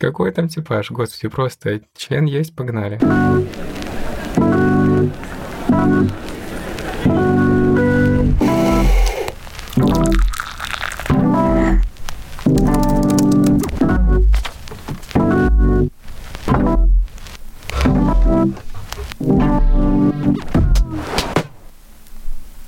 Какой там типаж? Господи, просто член есть, погнали.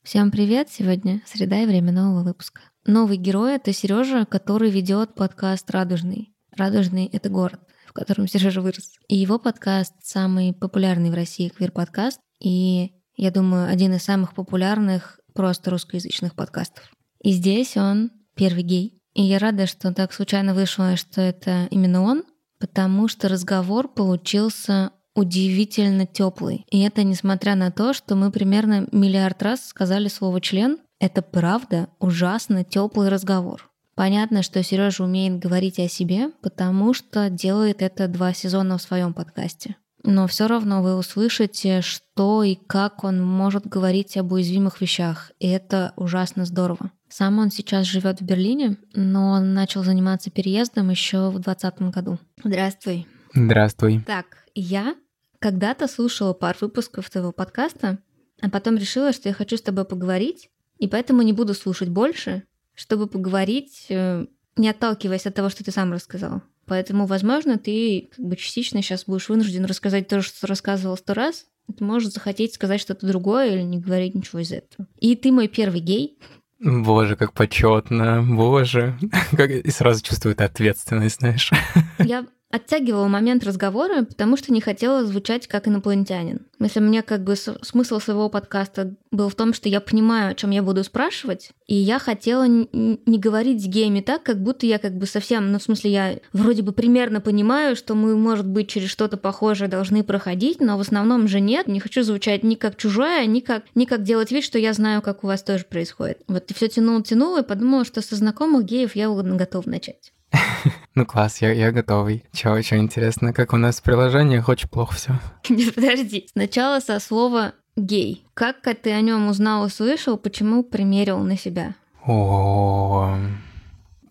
Всем привет! Сегодня среда и время нового выпуска. Новый герой — это Сережа, который ведет подкаст «Радужный». «Радужный» — это город, в котором Сережа вырос. И его подкаст — самый популярный в России квир-подкаст, и, я думаю, один из самых популярных просто русскоязычных подкастов. И здесь он первый гей. И я рада, что так случайно вышло, что это именно он, потому что разговор получился удивительно теплый. И это несмотря на то, что мы примерно миллиард раз сказали слово член. Это правда ужасно теплый разговор. Понятно, что Сережа умеет говорить о себе, потому что делает это два сезона в своем подкасте. Но все равно вы услышите, что и как он может говорить об уязвимых вещах, и это ужасно здорово. Сам он сейчас живет в Берлине, но он начал заниматься переездом еще в 2020 году. Здравствуй. Здравствуй. Так, я когда-то слушала пару выпусков твоего подкаста, а потом решила, что я хочу с тобой поговорить, и поэтому не буду слушать больше, чтобы поговорить, э, не отталкиваясь от того, что ты сам рассказал. Поэтому, возможно, ты как бы частично сейчас будешь вынужден рассказать то, что рассказывал сто раз. Ты можешь захотеть сказать что-то другое или не говорить ничего из этого. И ты мой первый гей. Боже, как почетно, боже. Как... И сразу чувствует ответственность, знаешь. Я оттягивала момент разговора, потому что не хотела звучать как инопланетянин. Если мне как бы смысл своего подкаста был в том, что я понимаю, о чем я буду спрашивать, и я хотела не говорить с геями так, как будто я как бы совсем, ну в смысле я вроде бы примерно понимаю, что мы, может быть, через что-то похожее должны проходить, но в основном же нет. Не хочу звучать ни как чужая, ни как, ни как делать вид, что я знаю, как у вас тоже происходит. Вот и все тянуло, тянуло, и подумала, что со знакомых геев я готова начать. Ну класс, я, я готовый. Чего, очень интересно, как у нас в приложениях очень плохо все. Нет, подожди. Сначала со слова гей. Как ты о нем узнал и слышал, почему примерил на себя? О,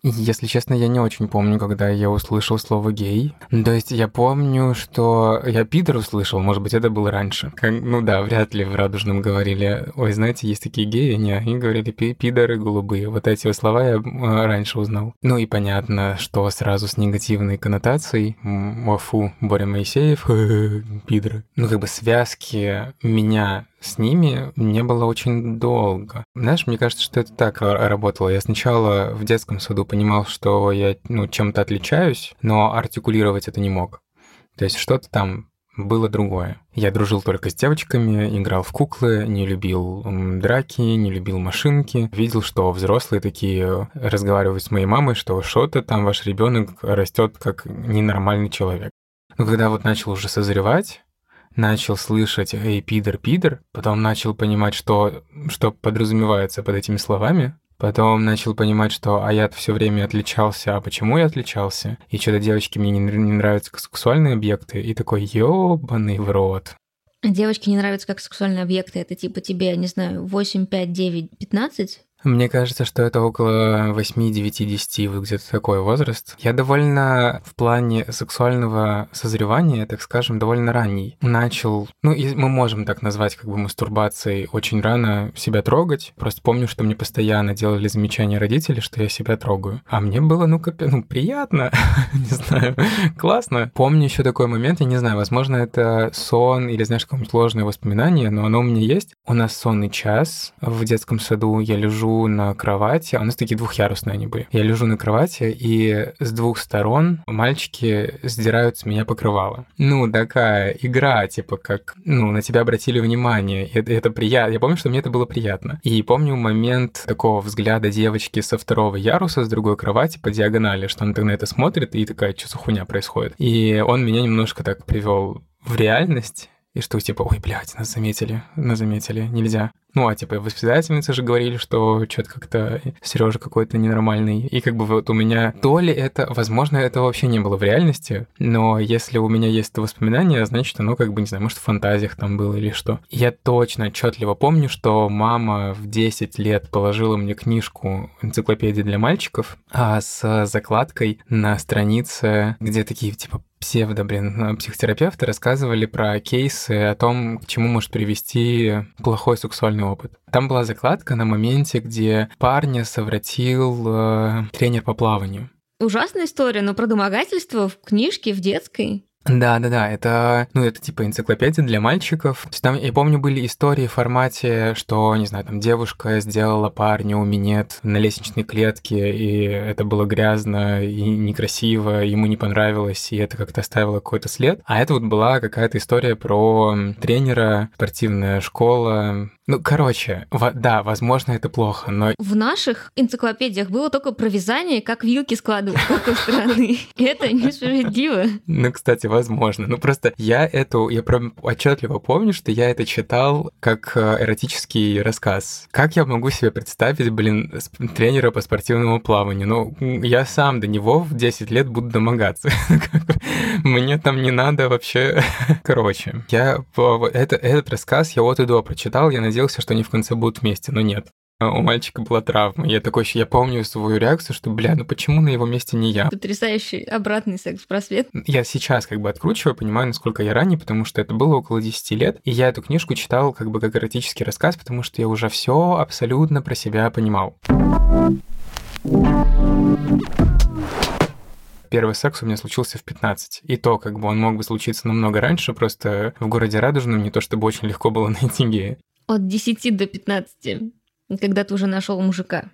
если честно, я не очень помню, когда я услышал слово «гей». То есть я помню, что я «пидор» услышал, может быть, это было раньше. Как, ну да, вряд ли в «Радужном» говорили, ой, знаете, есть такие геи, не, они говорили «пидоры голубые». Вот эти слова я а, раньше узнал. Ну и понятно, что сразу с негативной коннотацией «Офу, Боря Моисеев, пидоры». Ну как бы связки меня с ними не было очень долго. Знаешь, мне кажется, что это так работало. Я сначала в детском саду понимал, что я ну, чем-то отличаюсь, но артикулировать это не мог. То есть что-то там было другое. Я дружил только с девочками, играл в куклы, не любил драки, не любил машинки. Видел, что взрослые такие разговаривают с моей мамой, что что-то там ваш ребенок растет как ненормальный человек. Но когда вот начал уже созревать, начал слышать «эй, пидор, пидор», потом начал понимать, что, что подразумевается под этими словами, Потом начал понимать, что а я все время отличался, а почему я отличался? И что-то девочки мне не, не нравятся как сексуальные объекты. И такой, ёбаный в рот. Девочки не нравятся как сексуальные объекты. Это типа тебе, не знаю, 8, 5, 9, 15? Мне кажется, что это около 8, 9, 10, вот где-то такой возраст. Я довольно в плане сексуального созревания, так скажем, довольно ранний. Начал, ну, и мы можем так назвать как бы мастурбацией, очень рано себя трогать. Просто помню, что мне постоянно делали замечания родители, что я себя трогаю. А мне было, ну, как, ну, приятно, не знаю, классно. Помню еще такой момент, я не знаю, возможно, это сон или, знаешь, какое-нибудь ложное воспоминание, но оно у меня есть. У нас сонный час в детском саду, я лежу на кровати, а у нас такие двухъярусные они были. Я лежу на кровати, и с двух сторон мальчики сдирают с меня покрывало. Ну, такая игра, типа, как, ну, на тебя обратили внимание, это, это приятно. Я помню, что мне это было приятно. И помню момент такого взгляда девочки со второго яруса, с другой кровати по диагонали, что она так на это смотрит, и такая, что за хуйня происходит. И он меня немножко так привел в реальность, и что типа, ой, блядь, нас заметили, нас заметили, нельзя. Ну, а типа воспитательницы же говорили, что что-то как-то Сережа какой-то ненормальный. И как бы вот у меня то ли это, возможно, это вообще не было в реальности, но если у меня есть это воспоминание, значит, оно как бы, не знаю, может, в фантазиях там было или что. Я точно отчетливо помню, что мама в 10 лет положила мне книжку энциклопедии для мальчиков а с закладкой на странице, где такие типа псевдо, блин, э, психотерапевты рассказывали про кейсы о том, к чему может привести плохой сексуальный опыт. Там была закладка на моменте, где парня совратил э, тренер по плаванию. Ужасная история, но про домогательство в книжке, в детской. Да, да, да, это, ну, это типа энциклопедия для мальчиков. То есть там, я помню, были истории в формате, что, не знаю, там девушка сделала парню минет на лестничной клетке, и это было грязно и некрасиво, ему не понравилось, и это как-то оставило какой-то след. А это вот была какая-то история про тренера, спортивная школа, ну, короче, в, да, возможно, это плохо, но... В наших энциклопедиях было только про вязание, как вилки складывать с какой стороны. Это несправедливо. Ну, кстати, возможно. Ну, просто я эту... Я прям отчетливо помню, что я это читал как э, эротический рассказ. Как я могу себе представить, блин, тренера по спортивному плаванию? Ну, я сам до него в 10 лет буду домогаться. Мне там не надо вообще... Короче, я это, этот рассказ я вот и до прочитал, я надеялся, что они в конце будут вместе, но нет. А у мальчика была травма. Я такой, я помню свою реакцию, что, бля, ну почему на его месте не я? Потрясающий обратный секс-просвет. Я сейчас как бы откручиваю, понимаю, насколько я ранний, потому что это было около 10 лет, и я эту книжку читал как бы как эротический рассказ, потому что я уже все абсолютно про себя понимал. Первый секс у меня случился в 15. И то, как бы он мог бы случиться намного раньше, просто в городе Радужном не то чтобы очень легко было найти гея. От 10 до 15, когда ты уже нашел мужика.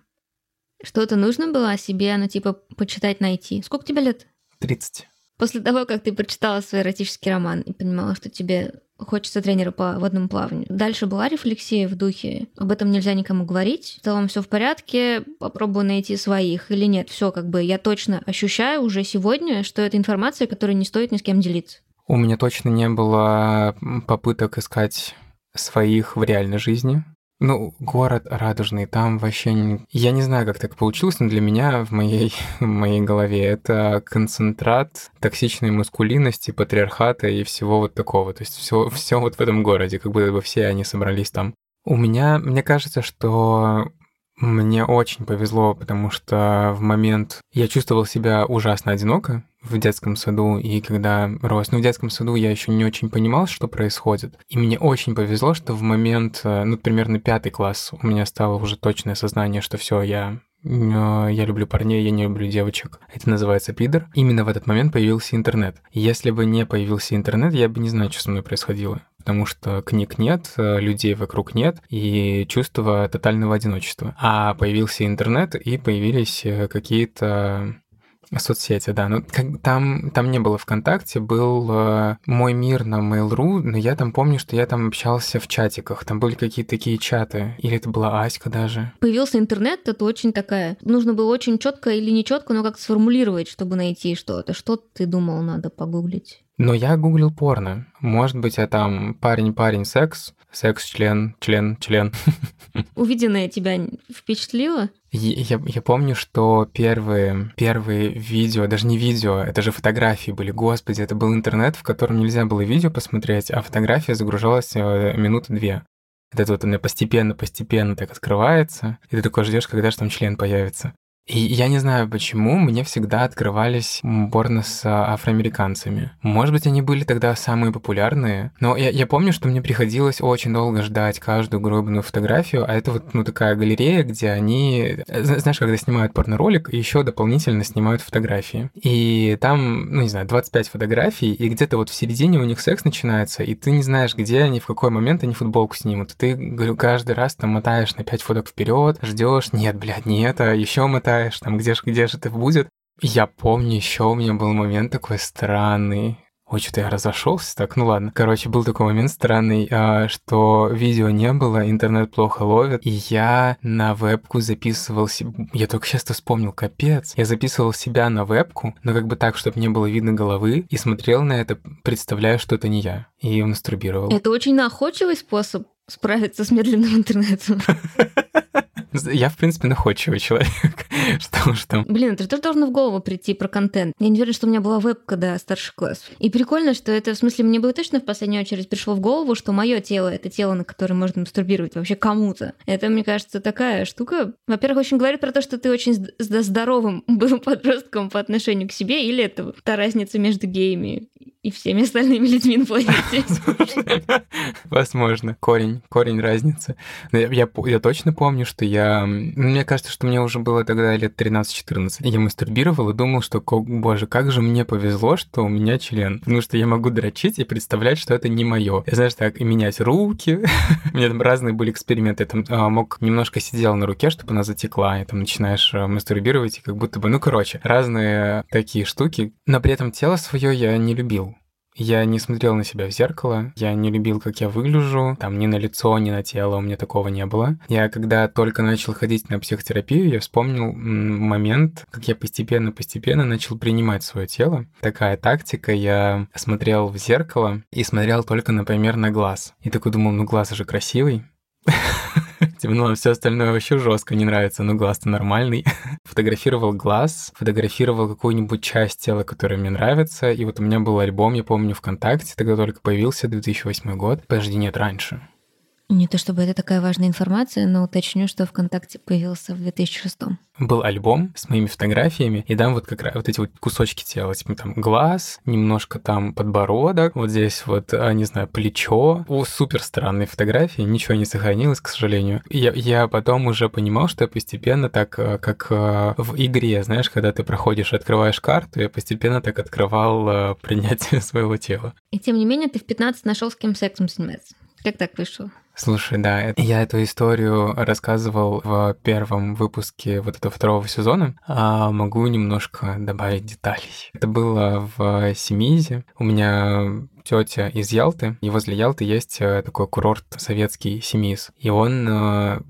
Что-то нужно было о себе, ну, типа, почитать, найти. Сколько тебе лет? 30. После того, как ты прочитала свой эротический роман и понимала, что тебе хочется тренера по водному плаванию. Дальше была рефлексия в духе, об этом нельзя никому говорить, в целом все в порядке, попробую найти своих или нет. Все как бы я точно ощущаю уже сегодня, что это информация, которой не стоит ни с кем делиться. У меня точно не было попыток искать своих в реальной жизни. Ну, город радужный, там вообще... Я не знаю, как так получилось, но для меня в моей, в моей голове это концентрат токсичной маскулинности, патриархата и всего вот такого. То есть все, все вот в этом городе, как будто бы все они собрались там. У меня, мне кажется, что мне очень повезло, потому что в момент я чувствовал себя ужасно одиноко в детском саду, и когда рос, ну, в детском саду я еще не очень понимал, что происходит. И мне очень повезло, что в момент, э, ну, примерно пятый класс у меня стало уже точное сознание, что все, я я люблю парней, я не люблю девочек. Это называется пидор. Именно в этот момент появился интернет. Если бы не появился интернет, я бы не знаю, что со мной происходило потому что книг нет, э, людей вокруг нет, и чувство тотального одиночества. А появился интернет, и появились э, какие-то Соцсети, да. Ну, как, там, там не было ВКонтакте, был э, мой мир на Mail.ru, но я там помню, что я там общался в чатиках. Там были какие-то такие чаты. Или это была Аська даже. Появился интернет, это очень такая... Нужно было очень четко или не четко, но как сформулировать, чтобы найти что-то. Что ты думал, надо погуглить? Но я гуглил порно. Может быть, я там парень-парень секс, секс-член, член-член. Увиденное тебя впечатлило? Я, я помню, что первые, первые видео, даже не видео, это же фотографии были. Господи, это был интернет, в котором нельзя было видео посмотреть, а фотография загружалась э, минуты две. Это вот она постепенно-постепенно так открывается, и ты такой ждешь, когда же там член появится. И я не знаю почему, мне всегда открывались порно с а, афроамериканцами. Может быть, они были тогда самые популярные, но я, я помню, что мне приходилось очень долго ждать каждую гробную фотографию, а это вот ну такая галерея, где они, знаешь, когда снимают порно-ролик, еще дополнительно снимают фотографии. И там, ну не знаю, 25 фотографий, и где-то вот в середине у них секс начинается, и ты не знаешь, где они, в какой момент они футболку снимут. Ты каждый раз там мотаешь на 5 фоток вперед, ждешь, нет, блядь, не это, еще мотаешь ожидаешь, там, где же, где же это будет. Я помню, еще у меня был момент такой странный. Ой, что-то я разошелся. Так, ну ладно. Короче, был такой момент странный, а, что видео не было, интернет плохо ловит, и я на вебку записывал себя... Я только сейчас вспомнил, капец. Я записывал себя на вебку, но как бы так, чтобы не было видно головы, и смотрел на это, представляя, что это не я, и мастурбировал. Это очень находчивый способ справиться с медленным интернетом. Я, в принципе, находчивый человек. что уж там. Блин, это же тоже должно в голову прийти про контент. Я не уверена, что у меня была вебка до старших классов. И прикольно, что это, в смысле, мне бы точно в последнюю очередь пришло в голову, что мое тело — это тело, на которое можно мастурбировать вообще кому-то. Это, мне кажется, такая штука. Во-первых, очень говорит про то, что ты очень здоровым был подростком по отношению к себе, или это та разница между геями и всеми остальными людьми на планете. Возможно. Корень, корень разницы. Я, я, я точно помню, что я... Мне кажется, что мне уже было тогда лет 13-14. Я мастурбировал и думал, что, боже, как же мне повезло, что у меня член. Потому что я могу дрочить и представлять, что это не мое. Я, знаешь, так, и менять руки. у меня там разные были эксперименты. Я там а, мог немножко сидел на руке, чтобы она затекла, и там начинаешь а, мастурбировать, и как будто бы, ну, короче, разные такие штуки. Но при этом тело свое я не любил. Я не смотрел на себя в зеркало, я не любил, как я выгляжу, там ни на лицо, ни на тело у меня такого не было. Я когда только начал ходить на психотерапию, я вспомнил момент, как я постепенно-постепенно начал принимать свое тело. Такая тактика, я смотрел в зеркало и смотрел только, например, на глаз. И такой думал, ну глаз же красивый, Ну, все остальное вообще жестко не нравится, но глаз-то нормальный. фотографировал глаз, фотографировал какую-нибудь часть тела, которая мне нравится. И вот у меня был альбом, я помню, ВКонтакте, тогда только появился 2008 год. Подожди, нет, раньше. Не то чтобы это такая важная информация, но уточню, что ВКонтакте появился в 2006 был альбом с моими фотографиями, и там вот как раз вот эти вот кусочки тела, типа там глаз, немножко там подбородок, вот здесь вот, а, не знаю, плечо. О, супер странные фотографии, ничего не сохранилось, к сожалению. Я, я потом уже понимал, что я постепенно так, э, как э, в игре, знаешь, когда ты проходишь, открываешь карту, я постепенно так открывал принятие своего тела. И тем не менее ты в 15 нашел с кем сексом заниматься. Как так вышло? Слушай, да, я эту историю рассказывал в первом выпуске вот этого второго сезона, а могу немножко добавить деталей. Это было в Семизе. У меня тетя из Ялты, и возле Ялты есть э, такой курорт советский Семиз. И он э,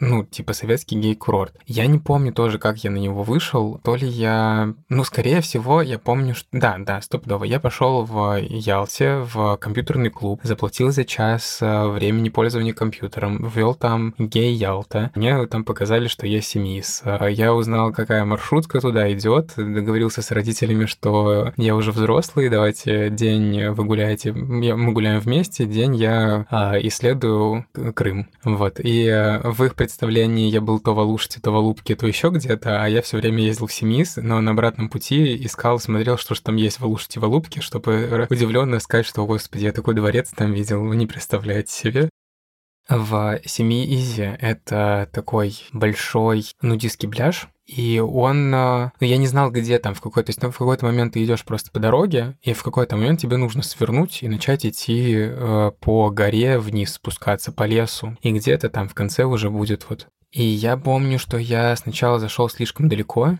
ну, типа советский гей-курорт. Я не помню тоже, как я на него вышел. То ли я... Ну, скорее всего, я помню, что... Да, да, стопудово. Я пошел в Ялте в компьютерный клуб, заплатил за час э, времени пользования компьютером, ввел там гей-Ялта. Мне там показали, что есть семиз. Э, я узнал, какая маршрутка туда идет, договорился с родителями, что я уже взрослый, давайте день вы гуляете, мы гуляем вместе, день я а, исследую Крым. Вот. И э, в их представлении я был то в Алуште, то в Алубке, то еще где-то, а я все время ездил в Семис, но на обратном пути искал, смотрел, что же там есть в Алуште, в Алубке, чтобы удивленно сказать, что, господи, я такой дворец там видел, вы не представляете себе. В Семи Изи это такой большой нудистский пляж, и он, э, ну, я не знал, где там, в какой-то, то есть ну, в какой-то момент ты идешь просто по дороге, и в какой-то момент тебе нужно свернуть и начать идти э, по горе вниз, спускаться по лесу, и где-то там в конце уже будет вот. И я помню, что я сначала зашел слишком далеко,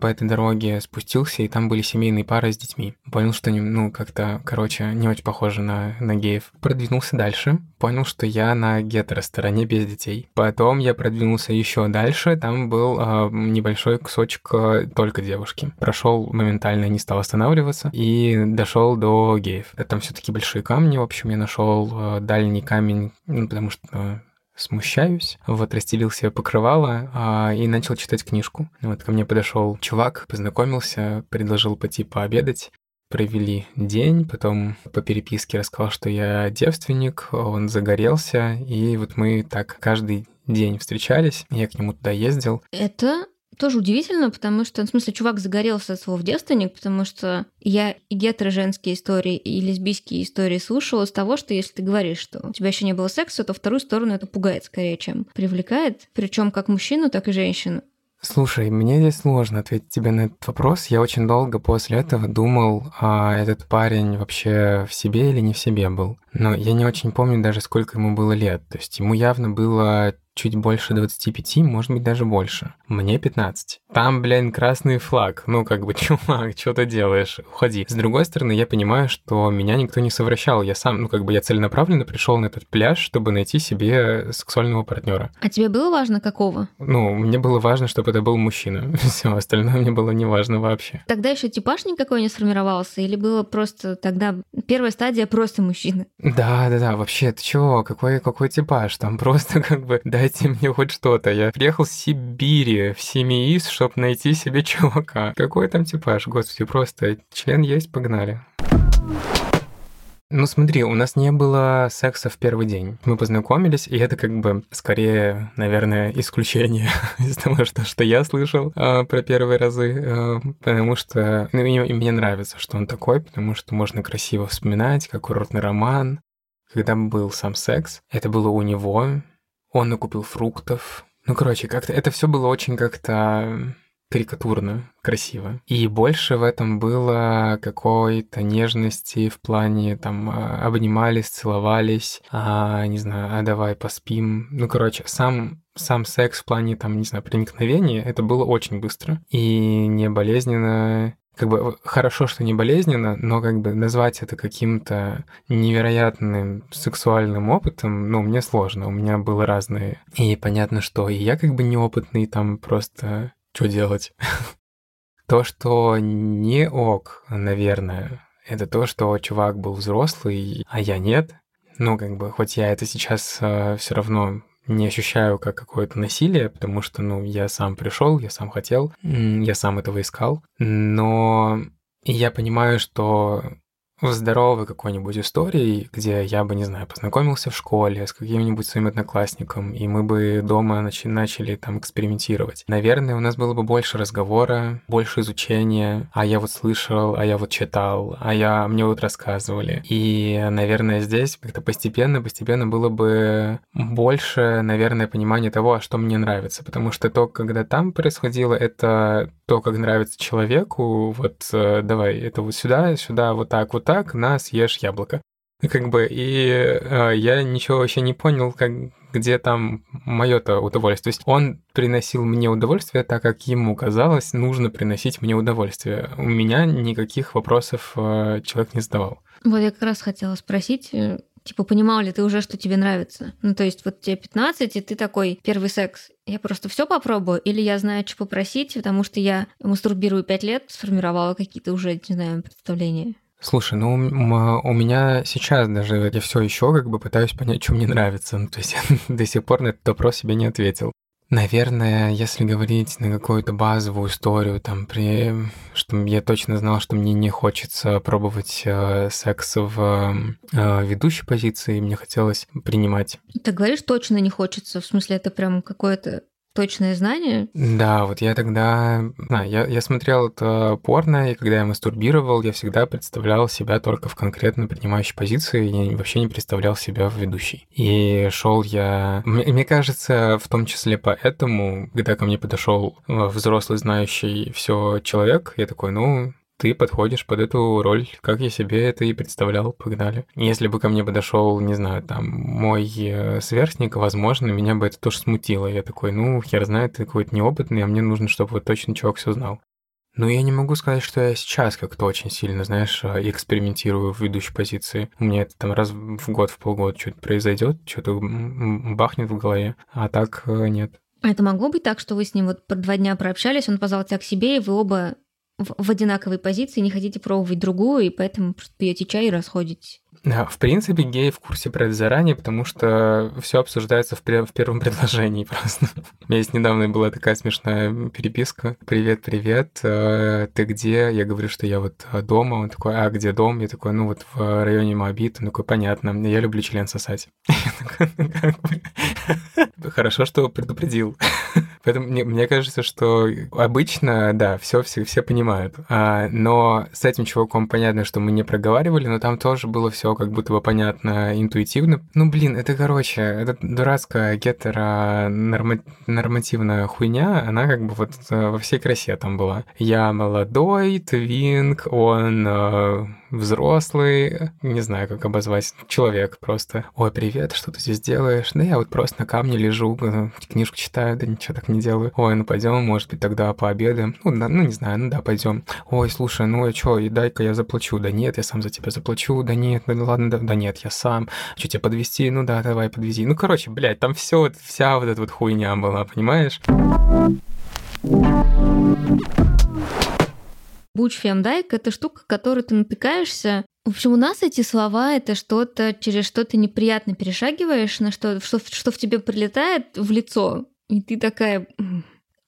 по этой дороге спустился, и там были семейные пары с детьми. Понял, что, ну, как-то, короче, не очень похоже на, на геев. Продвинулся дальше, понял, что я на гетеро-стороне без детей. Потом я продвинулся еще дальше, там был э, небольшой кусочек э, только девушки. Прошел моментально, не стал останавливаться, и дошел до геев. Там все-таки большие камни, в общем, я нашел э, дальний камень, ну, потому что смущаюсь. Вот, расстелил себе покрывало а, и начал читать книжку. Вот, ко мне подошел чувак, познакомился, предложил пойти пообедать. Провели день, потом по переписке рассказал, что я девственник, он загорелся, и вот мы так каждый день встречались, я к нему туда ездил. Это тоже удивительно, потому что, в смысле, чувак загорелся от слов девственник, потому что я и гетеро-женские истории, и лесбийские истории слушала с того, что если ты говоришь, что у тебя еще не было секса, то вторую сторону это пугает скорее, чем привлекает, причем как мужчину, так и женщину. Слушай, мне здесь сложно ответить тебе на этот вопрос. Я очень долго после этого думал, а этот парень вообще в себе или не в себе был. Но я не очень помню даже, сколько ему было лет. То есть ему явно было чуть больше 25, может быть, даже больше. Мне 15. Там, блин, красный флаг. Ну, как бы, чувак, что ты делаешь? Уходи. С другой стороны, я понимаю, что меня никто не совращал. Я сам, ну, как бы, я целенаправленно пришел на этот пляж, чтобы найти себе сексуального партнера. А тебе было важно, какого? Ну, мне было важно, чтобы это был мужчина. Все остальное мне было не важно вообще. Тогда еще типаж никакой не сформировался? Или было просто тогда первая стадия просто мужчина? Да, да, да, вообще, ты чего, какой, какой типаж? Там просто как бы дайте мне хоть что-то. Я приехал с Сибири в Семиис, чтобы найти себе чувака. Какой там типаж, господи, просто член есть, погнали. Ну смотри, у нас не было секса в первый день. Мы познакомились, и это как бы скорее, наверное, исключение из того, что, что я слышал э, про первые разы, э, потому что ну, и, и мне нравится, что он такой, потому что можно красиво вспоминать, как курортный роман. Когда был сам секс, это было у него, он накупил фруктов. Ну, короче, как-то это все было очень как-то карикатурно, красиво. И больше в этом было какой-то нежности в плане, там, а, обнимались, целовались, а, не знаю, а давай поспим. Ну, короче, сам сам секс в плане, там, не знаю, проникновения, это было очень быстро и не болезненно, как бы хорошо, что не болезненно, но как бы назвать это каким-то невероятным сексуальным опытом, ну, мне сложно, у меня было разные. И понятно, что и я как бы неопытный, там просто что делать? то, что не ок, наверное, это то, что чувак был взрослый, а я нет. Ну, как бы, хоть я это сейчас э, все равно не ощущаю как какое-то насилие, потому что, ну, я сам пришел, я сам хотел, я сам этого искал, но я понимаю, что в здоровой какой-нибудь истории, где я бы, не знаю, познакомился в школе с каким-нибудь своим одноклассником, и мы бы дома начали, начали там экспериментировать. Наверное, у нас было бы больше разговора, больше изучения, а я вот слышал, а я вот читал, а я мне вот рассказывали. И, наверное, здесь как-то постепенно, постепенно было бы больше, наверное, понимания того, а что мне нравится. Потому что то, когда там происходило, это то, как нравится человеку, вот э, давай, это вот сюда, сюда, вот так, вот так, так, на, съешь яблоко. Как бы, и э, я ничего вообще не понял, как, где там мое-то удовольствие. То есть он приносил мне удовольствие так, как ему казалось, нужно приносить мне удовольствие. У меня никаких вопросов э, человек не задавал. Вот я как раз хотела спросить, э, Типа, понимал ли ты уже, что тебе нравится? Ну, то есть, вот тебе 15, и ты такой, первый секс, я просто все попробую, или я знаю, что попросить, потому что я мастурбирую 5 лет, сформировала какие-то уже, не знаю, представления. Слушай, ну у меня сейчас даже я все еще как бы пытаюсь понять, что мне нравится. Ну, то есть я до сих пор на этот вопрос себе не ответил. Наверное, если говорить на какую-то базовую историю, там, при, что я точно знал, что мне не хочется пробовать э, секс в э, ведущей позиции, мне хотелось принимать. Ты говоришь, точно не хочется, в смысле, это прям какое-то точное знание? Да, вот я тогда... Да, я, я смотрел это порно, и когда я мастурбировал, я всегда представлял себя только в конкретно принимающей позиции, я вообще не представлял себя в ведущей. И шел я... Мне, мне кажется, в том числе поэтому, когда ко мне подошел э, взрослый, знающий все человек, я такой, ну, ты подходишь под эту роль, как я себе это и представлял, погнали. Если бы ко мне подошел, не знаю, там, мой э, сверстник, возможно, меня бы это тоже смутило. Я такой, ну, хер знает, ты какой-то неопытный, а мне нужно, чтобы вот точно чувак все знал. Но я не могу сказать, что я сейчас как-то очень сильно, знаешь, э, экспериментирую в ведущей позиции. У меня это там раз в год, в полгода что-то произойдет, что-то бахнет в голове, а так э, нет. А это могло быть так, что вы с ним вот про два дня прообщались, он позвал тебя к себе, и вы оба в, одинаковой позиции, не хотите пробовать другую, и поэтому просто пьете чай и расходитесь. В принципе, геи в курсе про это заранее, потому что все обсуждается в, в первом предложении просто. У меня есть недавно была такая смешная переписка. Привет, привет, э, ты где? Я говорю, что я вот э, дома. Он такой, а где дом? Я такой, ну вот в районе Моабит. Он такой, понятно, я люблю член сосать. «Ну, хорошо, что предупредил. Поэтому мне, мне кажется, что обычно, да, все, все, все понимают. А, но с этим чуваком понятно, что мы не проговаривали, но там тоже было все как будто бы понятно интуитивно. Ну, блин, это, короче, это дурацкая гетеронормативная хуйня, она как бы вот э, во всей красе там была. Я молодой, твинг, он э, взрослый, не знаю, как обозвать, человек просто. Ой, привет, что ты здесь делаешь? Да я вот просто на камне лежу, книжку читаю, да ничего так не делаю. Ой, ну пойдем, может быть, тогда пообедаем. Ну, да, ну не знаю, ну да, пойдем. Ой, слушай, ну и что, и дай-ка я заплачу. Да нет, я сам за тебя заплачу. Да нет, ну ладно, да, да нет, я сам. Что тебя подвести? Ну да, давай подвези. Ну, короче, блядь, там все, вот, вся вот эта вот хуйня была, понимаешь? Буч фемдайк — это штука, которой ты натыкаешься В общем, у нас эти слова — это что-то, через что ты неприятно перешагиваешь, на что, что, что в тебе прилетает в лицо, и ты такая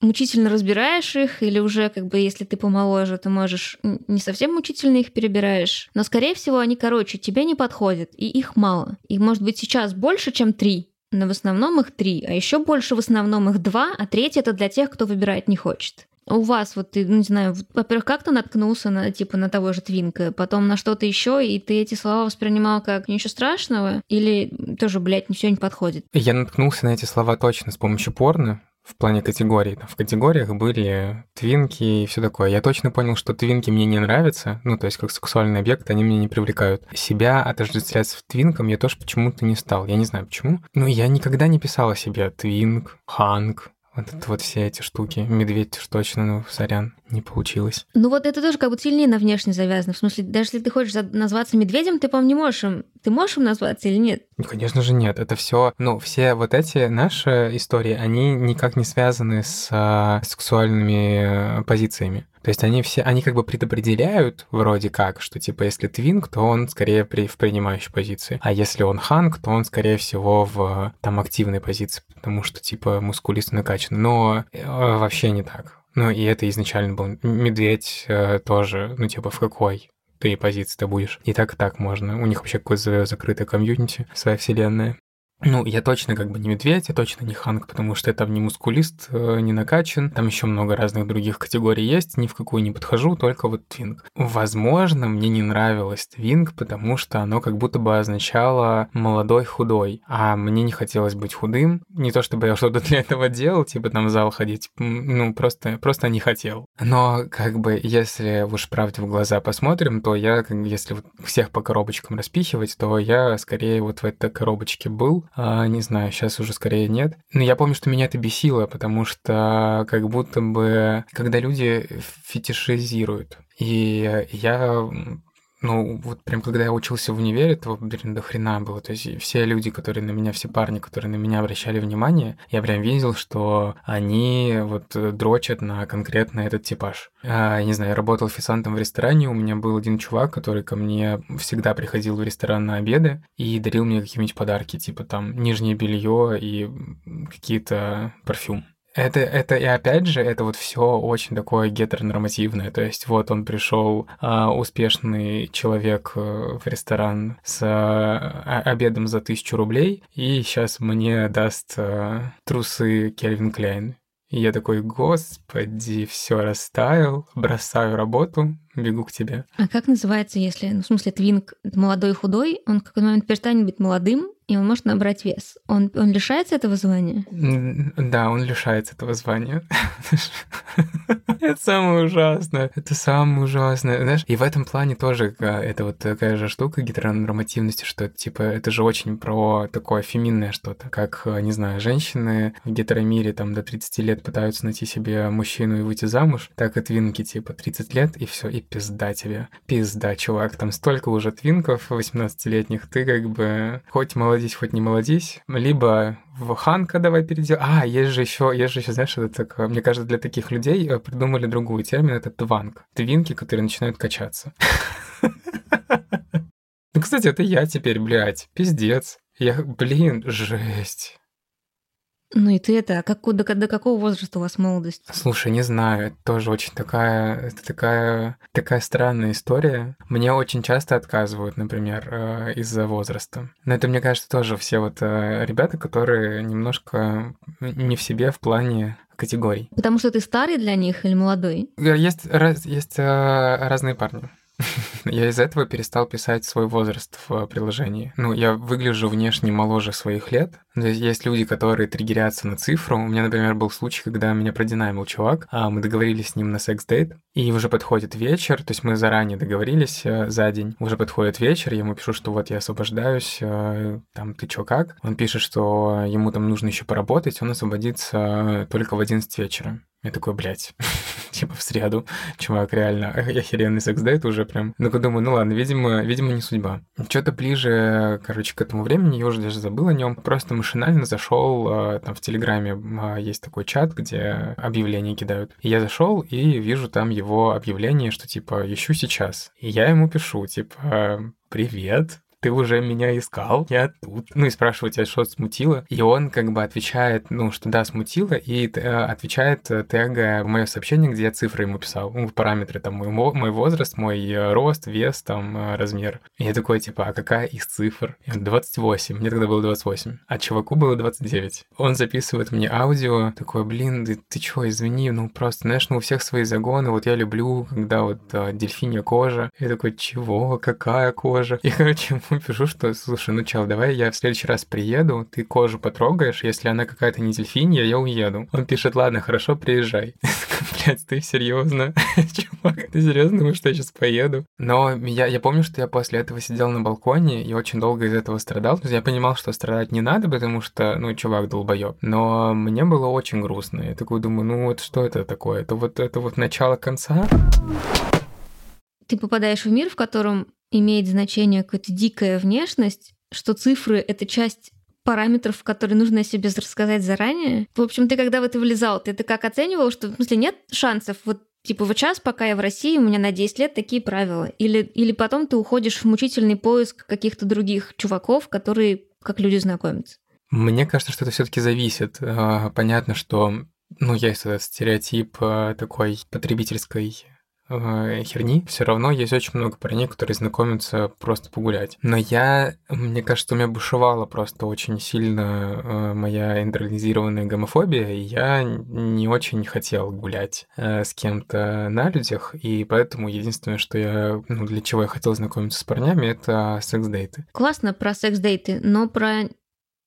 мучительно разбираешь их, или уже как бы если ты помоложе, то можешь не совсем мучительно их перебираешь. Но, скорее всего, они короче, тебе не подходят, и их мало. Их может быть сейчас больше, чем три, но в основном их три, а еще больше в основном их два, а третий это для тех, кто выбирать не хочет. У вас, вот ты, ну, не знаю, во-первых, как ты наткнулся на, типа, на того же Твинка, потом на что-то еще, и ты эти слова воспринимал как ничего страшного, или тоже, блядь, ничего не подходит? Я наткнулся на эти слова точно с помощью порно, в плане категорий. в категориях были твинки и все такое. Я точно понял, что твинки мне не нравятся, ну, то есть как сексуальный объект, они меня не привлекают. Себя отождествлять с твинком я тоже почему-то не стал. Я не знаю почему. Ну, я никогда не писал о себе твинк, ханг, вот это вот все эти штуки. Медведь уж точно, ну, сорян, не получилось. Ну вот это тоже как бы сильнее на внешне завязано. В смысле, даже если ты хочешь назваться медведем, ты, по-моему, не можешь им... Ты можешь им назваться или нет? Ну, конечно же, нет. Это все, ну, все вот эти наши истории, они никак не связаны с а, сексуальными э, позициями. То есть они все, они как бы предопределяют вроде как, что типа если твинг, то он скорее при, в принимающей позиции, а если он ханг, то он скорее всего в там активной позиции, потому что типа мускулист накачан. Но э, вообще не так. Ну и это изначально был медведь э, тоже, ну типа в какой ты позиции ты будешь. И так и так можно. У них вообще какое-то закрытое комьюнити, своя вселенная. Ну, я точно как бы не медведь, я точно не ханг, потому что я там не мускулист, э, не накачан. Там еще много разных других категорий есть, ни в какую не подхожу, только вот твинг. Возможно, мне не нравилось твинг, потому что оно как будто бы означало молодой худой, а мне не хотелось быть худым. Не то чтобы я что-то для этого делал, типа там в зал ходить, ну, просто, просто не хотел. Но как бы, если уж правде в глаза посмотрим, то я, если вот всех по коробочкам распихивать, то я скорее вот в этой коробочке был, а, не знаю, сейчас уже скорее нет. Но я помню, что меня это бесило, потому что как будто бы, когда люди фетишизируют, и я ну, вот прям когда я учился в универе, то, блин, до хрена было. То есть все люди, которые на меня, все парни, которые на меня обращали внимание, я прям видел, что они вот дрочат на конкретно этот типаж. А, не знаю, я работал официантом в ресторане, у меня был один чувак, который ко мне всегда приходил в ресторан на обеды и дарил мне какие-нибудь подарки, типа там нижнее белье и какие-то парфюм. Это, это и опять же, это вот все очень такое гетеронормативное. То есть вот он пришел а, успешный человек э, в ресторан с а, обедом за тысячу рублей, и сейчас мне даст а, трусы Кельвин Клейн. И я такой, господи, все растаял, бросаю работу, бегу к тебе. А как называется, если, ну, в смысле, твинк молодой и худой, он в какой-то момент перестанет быть молодым, и он может набрать вес. Он, он лишается этого звания? Да, он лишается этого звания. Это самое ужасное. Это самое ужасное. Знаешь, и в этом плане тоже это вот такая же штука гетеронормативности, что это, типа, это же очень про такое феминное что-то. Как, не знаю, женщины в гетеромире там до 30 лет пытаются найти себе мужчину и выйти замуж, так и твинки, типа, 30 лет, и все, и пизда тебе. Пизда, чувак. Там столько уже твинков 18-летних, ты как бы хоть молодец молодись, хоть не молодись, либо в Ханка давай перейдем. А, есть же еще, есть же еще, знаешь, это так, мне кажется, для таких людей э, придумали другой термин, это тванг. Твинки, которые начинают качаться. Ну, кстати, это я теперь, блядь, пиздец. Я, блин, жесть. Ну и ты это, а как, до, до какого возраста у вас молодость? Слушай, не знаю, это тоже очень такая, это такая, такая странная история. Мне очень часто отказывают, например, э, из-за возраста. Но это, мне кажется, тоже все вот э, ребята, которые немножко не в себе в плане категорий. Потому что ты старый для них или молодой? Есть, раз, есть э, разные парни. Я из-за этого перестал писать свой возраст в приложении. Ну, я выгляжу внешне моложе своих лет. Есть люди, которые триггерятся на цифру. У меня, например, был случай, когда меня продинамил чувак, а мы договорились с ним на секс-дейт, и уже подходит вечер, то есть мы заранее договорились э, за день, уже подходит вечер, я ему пишу, что вот я освобождаюсь, э, там, ты чё, как? Он пишет, что ему там нужно еще поработать, он освободится только в 11 вечера. Я такой, блядь, типа в среду. Чувак, реально, охеренный секс-дейт уже прям. Ну, думаю, ну ладно, видимо, видимо, не судьба. Что-то ближе, короче, к этому времени, я уже даже забыл о нем. Просто машинально зашел, а, там в Телеграме а, есть такой чат, где объявления кидают. И я зашел и вижу там его объявление, что типа ищу сейчас. И я ему пишу, типа, привет, ты уже меня искал, я тут. Ну и спрашиваю тебя, что смутило. И он как бы отвечает, ну, что да, смутило, и э, отвечает, э, тегая в мое сообщение, где я цифры ему писал. Ну, параметры, там, мой, мой возраст, мой э, рост, вес, там, э, размер. И я такой, типа, а какая из цифр? И он, 28. Мне тогда было 28. А чуваку было 29. Он записывает мне аудио, такой, блин, ты, ты чё, извини, ну, просто, знаешь, ну, у всех свои загоны, вот я люблю, когда вот э, дельфинья кожа. Я такой, чего, какая кожа? И, короче, ему пишу, что, слушай, ну чел, давай я в следующий раз приеду, ты кожу потрогаешь, если она какая-то не дельфинья, я уеду. Он пишет, ладно, хорошо, приезжай. Блять, ты серьезно? Чувак, ты серьезно думаешь, что я сейчас поеду? Но я, я помню, что я после этого сидел на балконе и очень долго из этого страдал. То есть я понимал, что страдать не надо, потому что, ну, чувак долбоёб. Но мне было очень грустно. Я такой думаю, ну вот что это такое? Это вот, это вот начало конца? Ты попадаешь в мир, в котором имеет значение какая-то дикая внешность, что цифры — это часть параметров, которые нужно о себе рассказать заранее. В общем, ты когда в это влезал, ты это как оценивал, что, в смысле, нет шансов, вот Типа вот сейчас, пока я в России, у меня на 10 лет такие правила. Или, или потом ты уходишь в мучительный поиск каких-то других чуваков, которые как люди знакомятся. Мне кажется, что это все таки зависит. А, понятно, что ну, есть этот стереотип а, такой потребительской херни, все равно есть очень много парней, которые знакомятся просто погулять. Но я, мне кажется, у меня бушевала просто очень сильно э, моя интернализированная гомофобия, и я не очень хотел гулять э, с кем-то на людях, и поэтому единственное, что я, ну, для чего я хотел знакомиться с парнями, это секс-дейты. Классно про секс-дейты, но про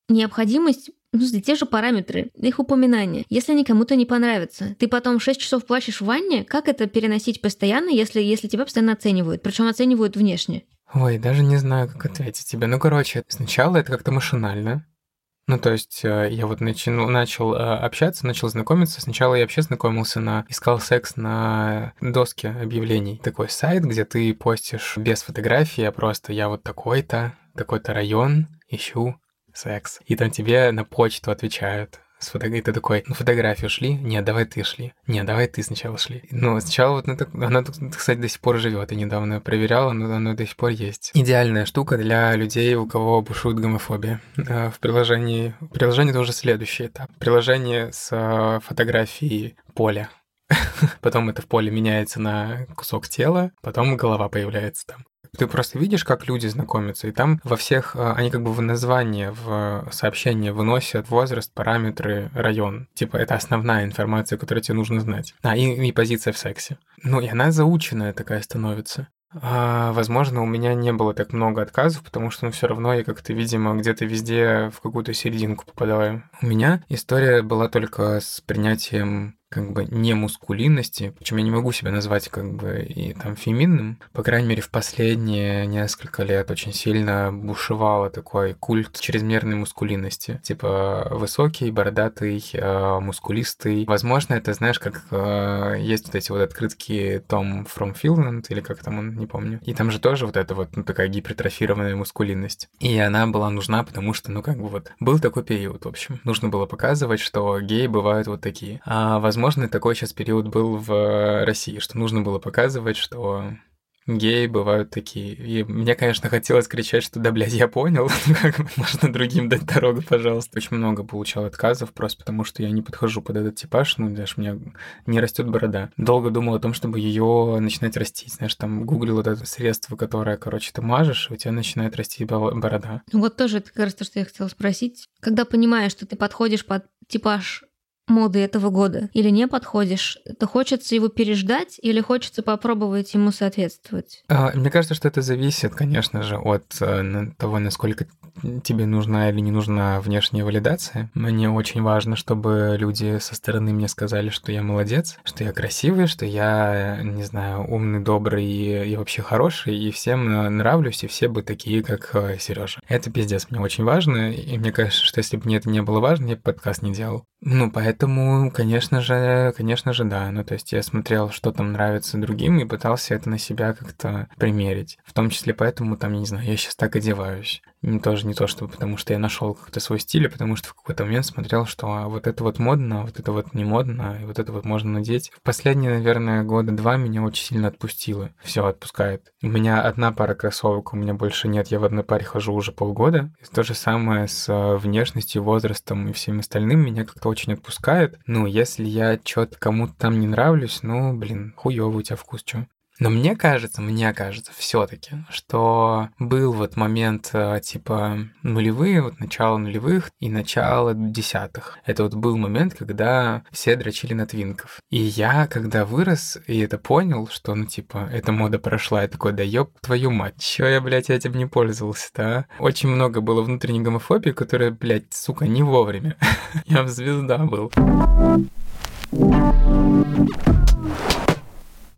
необходимость ну, те же параметры, их упоминания. Если они кому-то не понравятся, ты потом 6 часов плачешь в ванне, как это переносить постоянно, если, если тебя постоянно оценивают? Причем оценивают внешне. Ой, даже не знаю, как ответить тебе. Ну, короче, сначала это как-то машинально. Ну, то есть э, я вот начал, начал э, общаться, начал знакомиться. Сначала я вообще знакомился на... Искал секс на доске объявлений. Такой сайт, где ты постишь без фотографии, а просто я вот такой-то, такой-то район, ищу секс. И там тебе на почту отвечают. С фото... ты такой, ну, фотографию шли? Нет, давай ты шли. Нет, давай ты сначала шли. Ну, сначала вот это, она, кстати, до сих пор живет. Я недавно проверяла, но она до сих пор есть. Идеальная штука для людей, у кого бушует гомофобия. В приложении... Приложение это уже следующий этап. Приложение с а, фотографией поля. Потом это в поле меняется на кусок тела, потом голова появляется там. Ты просто видишь, как люди знакомятся, и там во всех, а, они как бы в название, в сообщение выносят возраст, параметры, район. Типа это основная информация, которую тебе нужно знать. А, и, и позиция в сексе. Ну, и она заученная такая становится. А, возможно, у меня не было так много отказов, потому что, ну, все равно я как-то, видимо, где-то везде в какую-то серединку попадаю. У меня история была только с принятием как бы не мускулинности, причем я не могу себя назвать как бы и там феминным, по крайней мере в последние несколько лет очень сильно бушевало такой культ чрезмерной мускулинности, типа высокий, бородатый, э, мускулистый. Возможно, это знаешь, как э, есть вот эти вот открытки Tom from Finland или как там он, не помню. И там же тоже вот эта вот ну, такая гипертрофированная мускулинность. И она была нужна, потому что, ну как бы вот был такой период, в общем. Нужно было показывать, что геи бывают вот такие. А возможно возможно, такой сейчас период был в э, России, что нужно было показывать, что геи бывают такие. И мне, конечно, хотелось кричать, что да, блядь, я понял, как можно другим дать дорогу, пожалуйста. Очень много получал отказов, просто потому что я не подхожу под этот типаж, ну, даже у меня не растет борода. Долго думал о том, чтобы ее начинать растить. Знаешь, там гуглил вот это средство, которое, короче, ты мажешь, и у тебя начинает расти борода. Ну вот тоже, это, кажется, что я хотела спросить. Когда понимаешь, что ты подходишь под типаж моды этого года? Или не подходишь? Это хочется его переждать или хочется попробовать ему соответствовать? А, мне кажется, что это зависит, конечно же, от э, того, насколько тебе нужна или не нужна внешняя валидация. Мне очень важно, чтобы люди со стороны мне сказали, что я молодец, что я красивый, что я, не знаю, умный, добрый и, и вообще хороший, и всем нравлюсь, и все бы такие, как э, Сережа. Это пиздец, мне очень важно, и мне кажется, что если бы мне это не было важно, я бы подкаст не делал. Ну, поэтому Поэтому, конечно же, конечно же, да. Ну, то есть я смотрел, что там нравится другим, и пытался это на себя как-то примерить. В том числе поэтому, там, я не знаю, я сейчас так одеваюсь. Не тоже не то, чтобы потому что я нашел какой-то свой стиль, а потому что в какой-то момент смотрел, что а, вот это вот модно, вот это вот не модно, и вот это вот можно надеть. В последние, наверное, года два меня очень сильно отпустило. Все отпускает. У меня одна пара кроссовок, у меня больше нет. Я в одной паре хожу уже полгода. И то же самое с а, внешностью, возрастом и всем остальным меня как-то очень отпускает. Ну, если я что-то кому-то там не нравлюсь, ну, блин, хуёвый у тебя вкус, чё? Но мне кажется, мне кажется все-таки, что был вот момент э, типа нулевые, вот начало нулевых и начало десятых. Это вот был момент, когда все дрочили на твинков. И я, когда вырос и это понял, что, ну, типа, эта мода прошла, я такой, да ёб твою мать, чё я, блядь, этим не пользовался-то, а? Очень много было внутренней гомофобии, которая, блядь, сука, не вовремя. я в звезда был.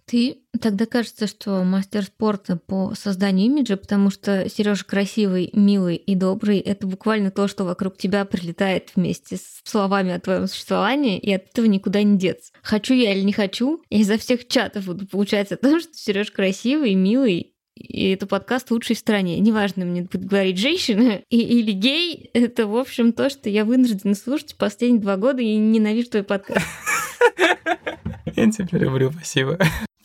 Ты тогда кажется, что мастер спорта по созданию имиджа, потому что Сережа красивый, милый и добрый, это буквально то, что вокруг тебя прилетает вместе с словами о твоем существовании, и от этого никуда не деться. Хочу я или не хочу, я изо всех чатов буду получать о том, что Сереж красивый, милый, и это подкаст лучшей в стране. Неважно, мне будет говорить женщина и, или гей, это, в общем, то, что я вынуждена слушать последние два года и ненавижу твой подкаст. Я тебя люблю, спасибо.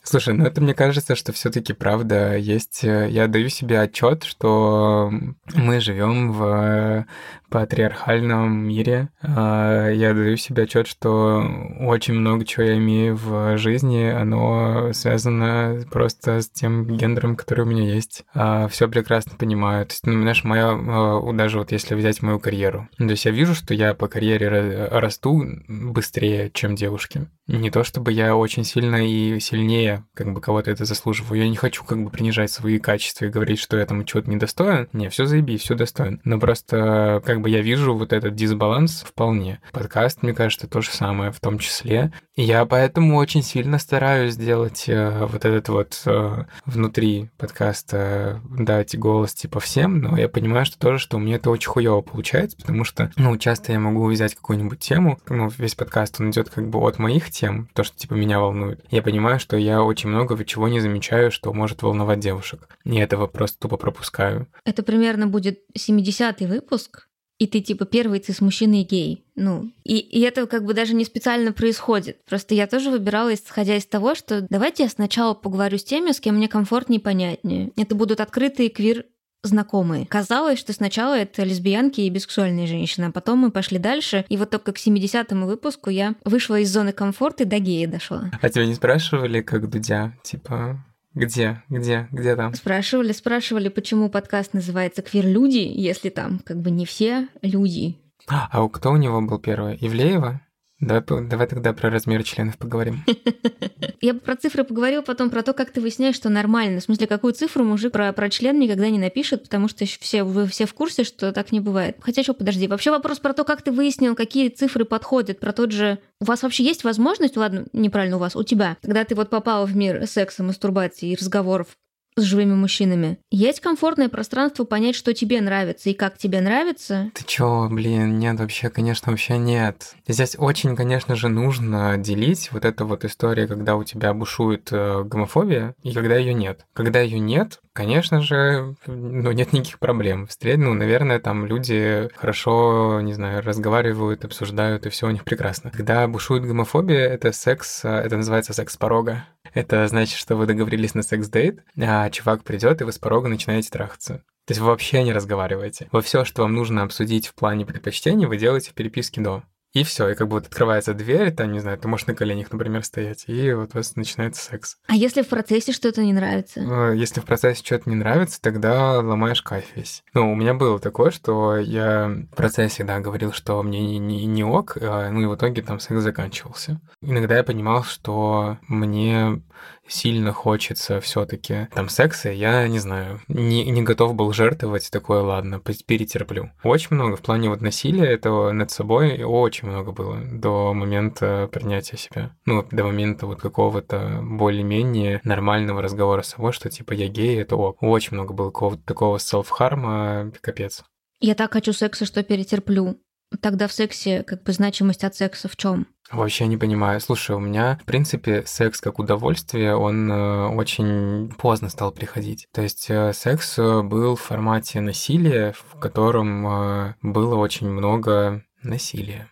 Слушай, ну это мне кажется, что все-таки правда есть. Э, я даю себе отчет, что мы живем в патриархальном мире. А, я даю себе отчет, что очень много чего я имею в жизни, оно связано просто с тем гендером, который у меня есть. А, Все прекрасно понимаю. То есть, ну, знаешь, моя, а, даже вот если взять мою карьеру, то есть я вижу, что я по карьере расту быстрее, чем девушки. Не то чтобы я очень сильно и сильнее как бы кого-то это заслуживаю. Я не хочу как бы принижать свои качества и говорить, что я там чего-то недостоин. Не, все заебись, все достоин. Но просто как бы я вижу вот этот дисбаланс вполне. Подкаст, мне кажется, то же самое в том числе. И я поэтому очень сильно стараюсь сделать э, вот этот вот э, внутри подкаста дать голос типа всем, но я понимаю, что тоже, что у меня это очень хуево получается, потому что, ну, часто я могу взять какую-нибудь тему, ну, весь подкаст, он идет как бы от моих тем, то, что типа меня волнует. Я понимаю, что я очень много чего не замечаю, что может волновать девушек. И этого просто тупо пропускаю. Это примерно будет 70-й выпуск, и ты типа первый ты с мужчиной гей. Ну, и, и это как бы даже не специально происходит. Просто я тоже выбирала, исходя из того, что давайте я сначала поговорю с теми, с кем мне комфортнее и понятнее. Это будут открытые квир знакомые. Казалось, что сначала это лесбиянки и бисексуальные женщины, а потом мы пошли дальше, и вот только к 70-му выпуску я вышла из зоны комфорта и до гея дошла. А тебя не спрашивали, как Дудя, типа, где? Где? Где там? Спрашивали, спрашивали, почему подкаст называется «Квир-люди», если там как бы не все люди. А кто у него был первый? Ивлеева? Давай, давай тогда про размер членов поговорим. Я бы про цифры поговорила потом, про то, как ты выясняешь, что нормально. В смысле, какую цифру мужик про, про член никогда не напишет, потому что все, вы все в курсе, что так не бывает. Хотя что, подожди. Вообще вопрос про то, как ты выяснил, какие цифры подходят, про тот же... У вас вообще есть возможность, ладно, неправильно у вас, у тебя, когда ты вот попала в мир секса, мастурбации и разговоров с живыми мужчинами. Есть комфортное пространство понять, что тебе нравится и как тебе нравится. Ты чё, блин, нет, вообще, конечно, вообще нет. Здесь очень, конечно же, нужно делить вот эту вот историю, когда у тебя бушует э, гомофобия, и когда ее нет. Когда ее нет, конечно же, ну, нет никаких проблем. Встреть, ну, наверное, там люди хорошо, не знаю, разговаривают, обсуждают, и все у них прекрасно. Когда бушует гомофобия, это секс, э, это называется секс порога. Это значит, что вы договорились на секс-дейт, а чувак придет, и вы с порога начинаете трахаться. То есть вы вообще не разговариваете. Во все, что вам нужно обсудить в плане предпочтений, вы делаете в переписке до. И все, и как бы вот открывается дверь, там, не знаю, ты можешь на коленях, например, стоять, и вот у вас начинается секс. А если в процессе что-то не нравится? Э, если в процессе что-то не нравится, тогда ломаешь кайф весь. Ну, у меня было такое, что я в процессе, да, говорил, что мне не, не, не ок, а, ну и в итоге там секс заканчивался. Иногда я понимал, что мне сильно хочется все-таки там секса, я не знаю, не, не готов был жертвовать такое, ладно, перетерплю. Очень много в плане вот насилия этого над собой, очень много было до момента принятия себя. Ну, до момента вот какого-то более-менее нормального разговора с собой, что типа я гей, это ок. Очень много было какого-то такого селф-харма, капец. Я так хочу секса, что перетерплю. Тогда в сексе как бы значимость от секса в чем? Вообще не понимаю. Слушай, у меня, в принципе, секс как удовольствие, он э, очень поздно стал приходить. То есть э, секс э, был в формате насилия, в котором было очень много насилия.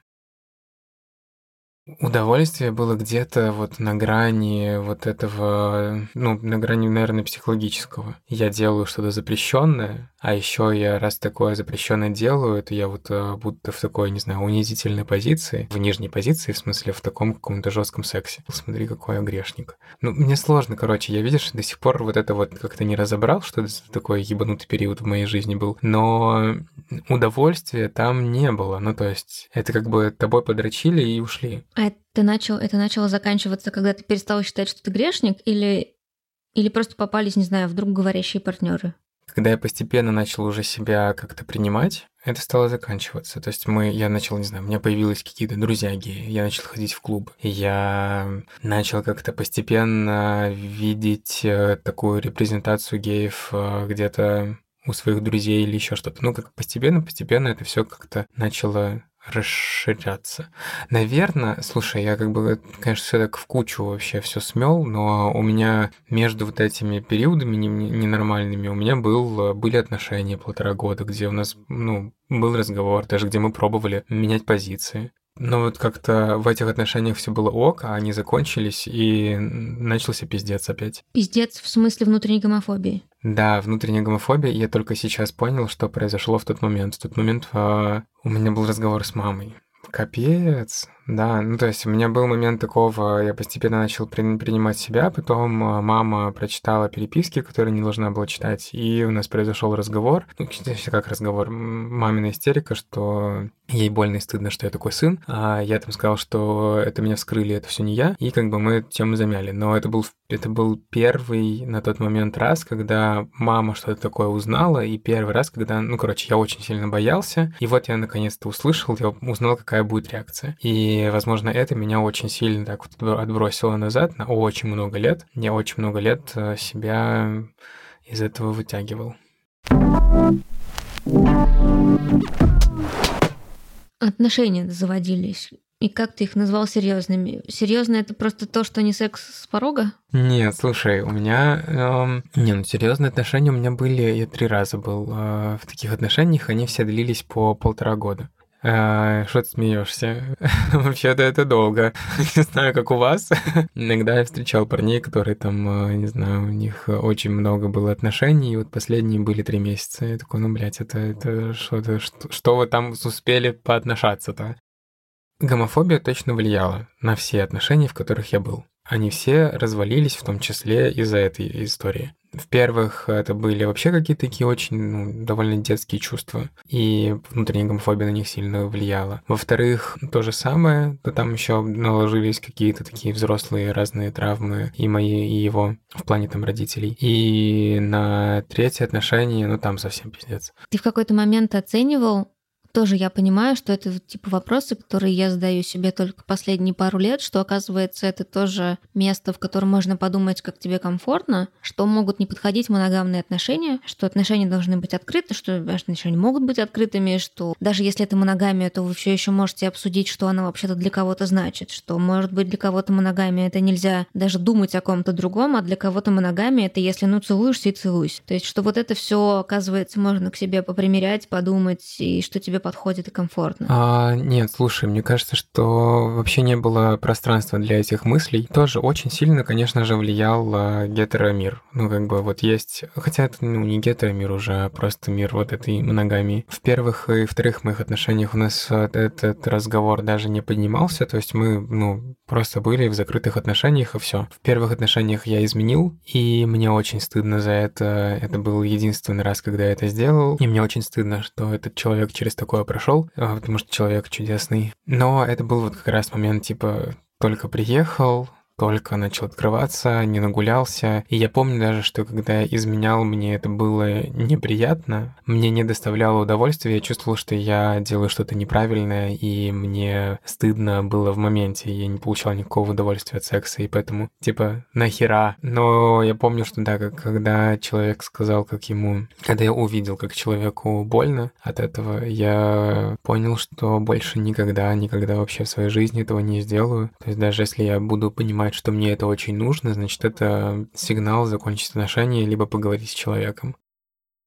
Удовольствие было где-то вот на грани вот этого, ну, на грани, наверное, психологического. Я делаю что-то запрещенное, а еще я раз такое запрещенное делаю, то я вот э, будто в такой, не знаю, унизительной позиции, в нижней позиции, в смысле, в таком каком-то жестком сексе. Смотри, какой я грешник. Ну, мне сложно, короче, я, видишь, до сих пор вот это вот как-то не разобрал, что это такой ебанутый период в моей жизни был. Но удовольствия там не было. Ну, то есть, это как бы тобой подрочили и ушли. А это, начал, это начало заканчиваться, когда ты перестал считать, что ты грешник, или, или просто попались, не знаю, вдруг говорящие партнеры? Когда я постепенно начал уже себя как-то принимать, это стало заканчиваться. То есть мы, я начал, не знаю, у меня появились какие-то друзья геи, я начал ходить в клуб, я начал как-то постепенно видеть э, такую репрезентацию геев э, где-то у своих друзей или еще что-то. Ну, как постепенно-постепенно это все как-то начало расширяться. Наверное, слушай, я как бы, конечно, все так в кучу вообще все смел, но у меня между вот этими периодами ненормальными у меня был, были отношения полтора года, где у нас, ну, был разговор, даже где мы пробовали менять позиции. Но вот как-то в этих отношениях все было ок, а они закончились, и начался пиздец опять. Пиздец в смысле внутренней гомофобии? Да, внутренняя гомофобия, я только сейчас понял, что произошло в тот момент. В тот момент э, у меня был разговор с мамой. Капец. Да, ну то есть у меня был момент такого, я постепенно начал при, принимать себя, потом а, мама прочитала переписки, которые не должна была читать, и у нас произошел разговор, ну как разговор, мамина истерика, что ей больно и стыдно, что я такой сын, а я там сказал, что это меня вскрыли, это все не я, и как бы мы эту тему замяли, но это был, это был первый на тот момент раз, когда мама что-то такое узнала, и первый раз, когда, ну короче, я очень сильно боялся, и вот я наконец-то услышал, я узнал, какая будет реакция, и и, возможно, это меня очень сильно так вот отбросило назад на очень много лет. Я очень много лет э, себя из этого вытягивал. Отношения заводились. И как ты их назвал серьезными? Серьезно это просто то, что не секс с порога? Нет, слушай, у меня... Эм, не, ну серьезные отношения у меня были... Я три раза был э, в таких отношениях, они все длились по полтора года. Что ты смеешься? Вообще-то это долго. Не знаю, как у вас. Иногда я встречал парней, которые там, а, не знаю, у них очень много было отношений, и вот последние были три месяца. Я такой, ну, блядь, это, это что-то, что, что вы там успели поотношаться-то? Гомофобия точно влияла на все отношения, в которых я был. Они все развалились, в том числе из-за этой истории. В-первых, это были вообще какие-то такие очень, ну, довольно детские чувства, и внутренняя гомофобия на них сильно влияла. Во-вторых, то же самое, то там еще наложились какие-то такие взрослые разные травмы и мои, и его в плане там родителей. И на третье отношение, ну там совсем пиздец. Ты в какой-то момент оценивал тоже я понимаю, что это типа вопросы, которые я задаю себе только последние пару лет, что оказывается это тоже место, в котором можно подумать, как тебе комфортно, что могут не подходить моногамные отношения, что отношения должны быть открыты, что отношения могут быть открытыми, что даже если это моногамия, то вы все еще можете обсудить, что она вообще-то для кого-то значит, что может быть для кого-то моногамия это нельзя даже думать о ком-то другом, а для кого-то моногамия это если ну целуешься и целуйся. То есть что вот это все оказывается можно к себе попримерять, подумать и что тебе подходит и комфортно? А, нет, слушай, мне кажется, что вообще не было пространства для этих мыслей. Тоже очень сильно, конечно же, влиял а, гетеромир. Ну, как бы вот есть... Хотя это, ну, не гетеромир уже, а просто мир вот этой моногамии. В первых и вторых моих отношениях у нас этот разговор даже не поднимался, то есть мы, ну, просто были в закрытых отношениях, и все. В первых отношениях я изменил, и мне очень стыдно за это. Это был единственный раз, когда я это сделал, и мне очень стыдно, что этот человек через такое такое прошел, потому что человек чудесный. Но это был вот как раз момент, типа, только приехал, только начал открываться, не нагулялся. И я помню даже, что когда я изменял, мне это было неприятно, мне не доставляло удовольствия, я чувствовал, что я делаю что-то неправильное, и мне стыдно было в моменте, я не получал никакого удовольствия от секса, и поэтому, типа, нахера. Но я помню, что да, как, когда человек сказал, как ему... Когда я увидел, как человеку больно от этого, я понял, что больше никогда, никогда вообще в своей жизни этого не сделаю. То есть даже если я буду понимать, понимать, что мне это очень нужно, значит, это сигнал закончить отношения, либо поговорить с человеком.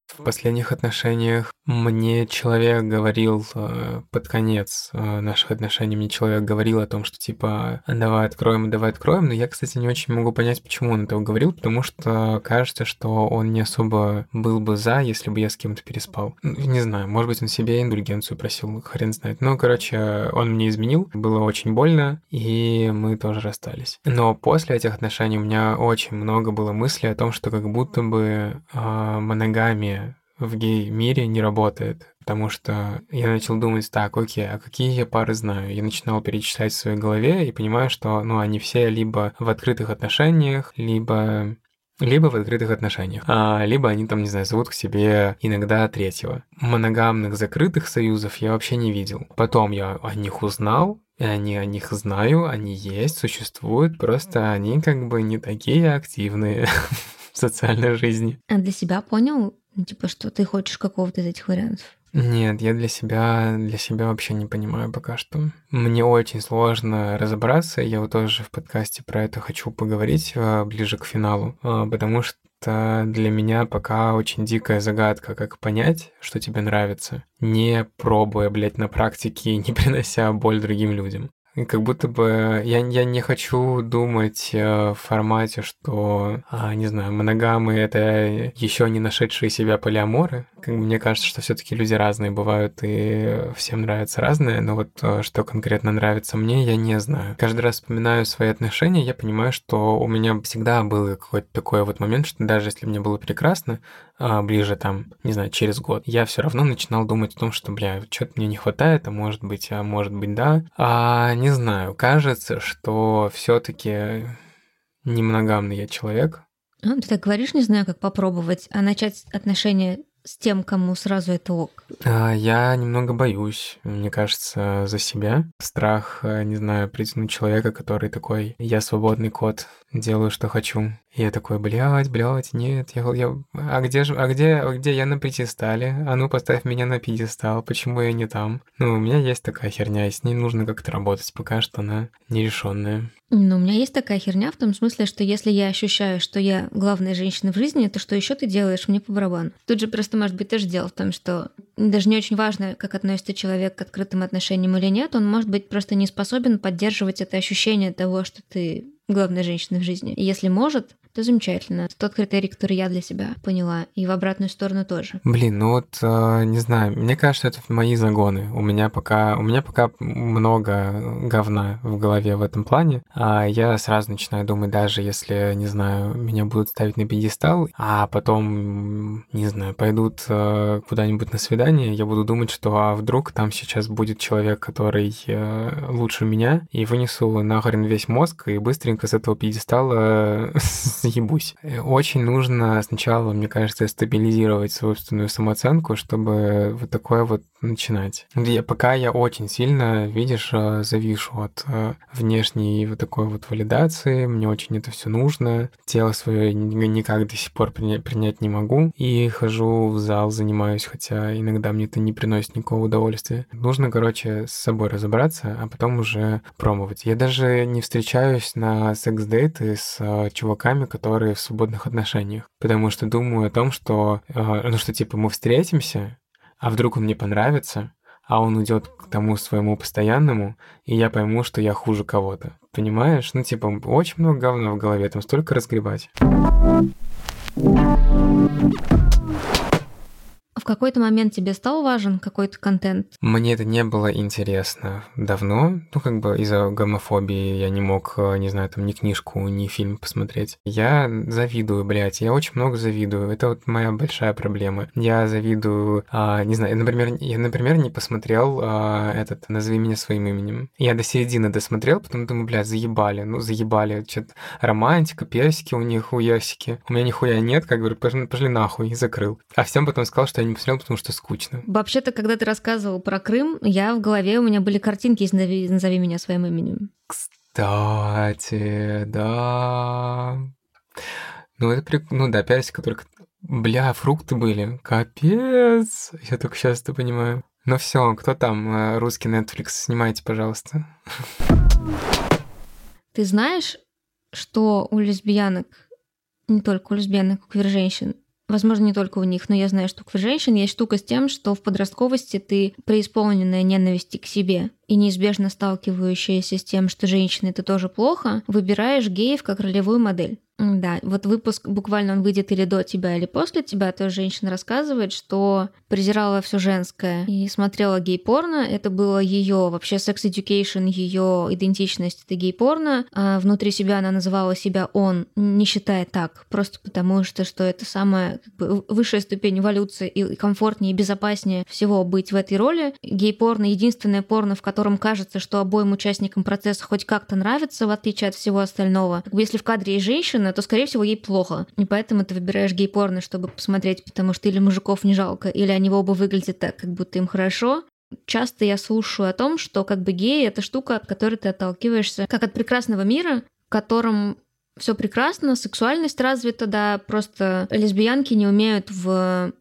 В последних отношениях мне человек говорил э, под конец э, наших отношений, мне человек говорил о том, что типа давай откроем, давай откроем, но я, кстати, не очень могу понять, почему он этого говорил, потому что кажется, что он не особо был бы за, если бы я с кем-то переспал. Не знаю, может быть, он себе индульгенцию просил, хрен знает. Ну, короче, он мне изменил, было очень больно, и мы тоже расстались. Но после этих отношений у меня очень много было мыслей о том, что как будто бы э, моногамия в гей-мире не работает, потому что я начал думать, так, окей, а какие я пары знаю? Я начинал перечислять в своей голове и понимаю, что, ну, они все либо в открытых отношениях, либо либо в открытых отношениях, а, либо они там, не знаю, зовут к себе иногда третьего. Моногамных закрытых союзов я вообще не видел. Потом я о них узнал, и они о них знаю, они есть, существуют, просто они как бы не такие активные в социальной жизни. А для себя понял, ну, типа, что ты хочешь какого-то из этих вариантов? Нет, я для себя, для себя вообще не понимаю пока что. Мне очень сложно разобраться, я вот тоже в подкасте про это хочу поговорить а, ближе к финалу, а, потому что для меня пока очень дикая загадка, как понять, что тебе нравится, не пробуя, блядь, на практике и не принося боль другим людям. Как будто бы я, я не хочу думать э, в формате, что, а, не знаю, моногамы — это еще не нашедшие себя полиаморы. Мне кажется, что все таки люди разные бывают, и всем нравится разное, но вот э, что конкретно нравится мне, я не знаю. Каждый раз вспоминаю свои отношения, я понимаю, что у меня всегда был какой-то такой вот момент, что даже если мне было прекрасно, ближе там, не знаю, через год, я все равно начинал думать о том, что, бля, что-то мне не хватает, а может быть, а может быть, да. А не знаю, кажется, что все-таки не моногамный я человек. А, ты так говоришь, не знаю, как попробовать, а начать отношения с тем, кому сразу это ок? А, я немного боюсь, мне кажется, за себя. Страх, э, не знаю, притянуть человека, который такой, я свободный кот, делаю, что хочу. И я такой, блядь, блядь, нет, я, я, а где же, а где, а где я на пьедестале? А ну поставь меня на пьедестал, почему я не там? Ну, у меня есть такая херня, и с ней нужно как-то работать, пока что она нерешенная. Ну, у меня есть такая херня в том смысле, что если я ощущаю, что я главная женщина в жизни, то что еще ты делаешь мне по барабану? Тут же просто может быть тоже дело в том, что даже не очень важно, как относится человек к открытым отношениям или нет, он может быть просто не способен поддерживать это ощущение того, что ты главная женщина в жизни. И если может, то замечательно. Это тот критерий, который я для себя поняла. И в обратную сторону тоже. Блин, ну вот, э, не знаю, мне кажется, это мои загоны. У меня пока, у меня пока много говна в голове в этом плане. А я сразу начинаю думать, даже если, не знаю, меня будут ставить на пьедестал, а потом, не знаю, пойдут э, куда-нибудь на свидание, я буду думать, что а вдруг там сейчас будет человек, который э, лучше меня, и вынесу нахрен весь мозг и быстренько с этого пьедестала заебусь. Очень нужно сначала, мне кажется, стабилизировать собственную самооценку, чтобы вот такое вот начинать. Я, пока я очень сильно, видишь, э, завишу от э, внешней вот такой вот валидации, мне очень это все нужно, тело свое никак до сих пор принять, принять не могу, и хожу в зал, занимаюсь, хотя иногда мне это не приносит никакого удовольствия. Нужно, короче, с собой разобраться, а потом уже пробовать. Я даже не встречаюсь на секс-дейты с э, чуваками, которые в свободных отношениях, потому что думаю о том, что, ну что, типа, мы встретимся, а вдруг он мне понравится, а он уйдет к тому своему постоянному, и я пойму, что я хуже кого-то. Понимаешь? Ну, типа, очень много говна в голове, там столько разгребать. В какой-то момент тебе стал важен какой-то контент? Мне это не было интересно давно. Ну, как бы из-за гомофобии я не мог, э, не знаю, там ни книжку, ни фильм посмотреть. Я завидую, блядь, я очень много завидую. Это вот моя большая проблема. Я завидую, а, не знаю, например, я, например, не посмотрел а, этот «Назови меня своим именем». Я до середины досмотрел, потом думаю, блядь, заебали, ну заебали, что-то романтика, персики у них, у ясики. У меня нихуя нет, как говорю, пошли, пошли нахуй, закрыл. А всем потом сказал, что я не посмотрел, потому что скучно. Вообще-то, когда ты рассказывал про Крым, я в голове, у меня были картинки из «Назови, назови меня своим именем». Кстати, да. Ну, это прик... Ну да, персика только... Бля, фрукты были. Капец. Я только сейчас это понимаю. Ну все, кто там? Э, русский Netflix, снимайте, пожалуйста. Ты знаешь, что у лесбиянок, не только у лесбиянок, у квир-женщин, Возможно, не только у них, но я знаю, что у женщин есть штука с тем, что в подростковости ты преисполненная ненависти к себе и неизбежно сталкивающаяся с тем, что женщины это тоже плохо, выбираешь геев как ролевую модель. Да, вот выпуск буквально он выйдет или до тебя, или после тебя, то женщина рассказывает, что презирала все женское и смотрела гей-порно. Это было ее вообще секс-education, ее идентичность это гей-порно. А внутри себя она называла себя он, не считая так, просто потому что, что это самая как бы, высшая ступень эволюции и комфортнее и безопаснее всего быть в этой роли. Гей-порно — единственное порно, в котором кажется, что обоим участникам процесса хоть как-то нравится, в отличие от всего остального. Как бы, если в кадре есть женщина, женщина, то, скорее всего, ей плохо. И поэтому ты выбираешь гей-порно, чтобы посмотреть, потому что или мужиков не жалко, или они оба выглядят так, как будто им хорошо. Часто я слушаю о том, что как бы гей — это штука, от которой ты отталкиваешься, как от прекрасного мира, в котором все прекрасно, сексуальность развита, да, просто лесбиянки не умеют в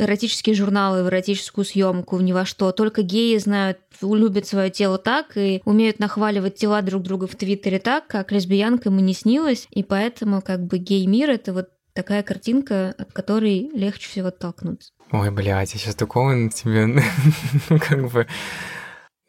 эротические журналы, в эротическую съемку, ни во что. Только геи знают, любят свое тело так и умеют нахваливать тела друг друга в Твиттере так, как лесбиянкам и не снилось. И поэтому как бы гей-мир — это вот такая картинка, от которой легче всего оттолкнуться. Ой, блядь, я сейчас такого на тебе как бы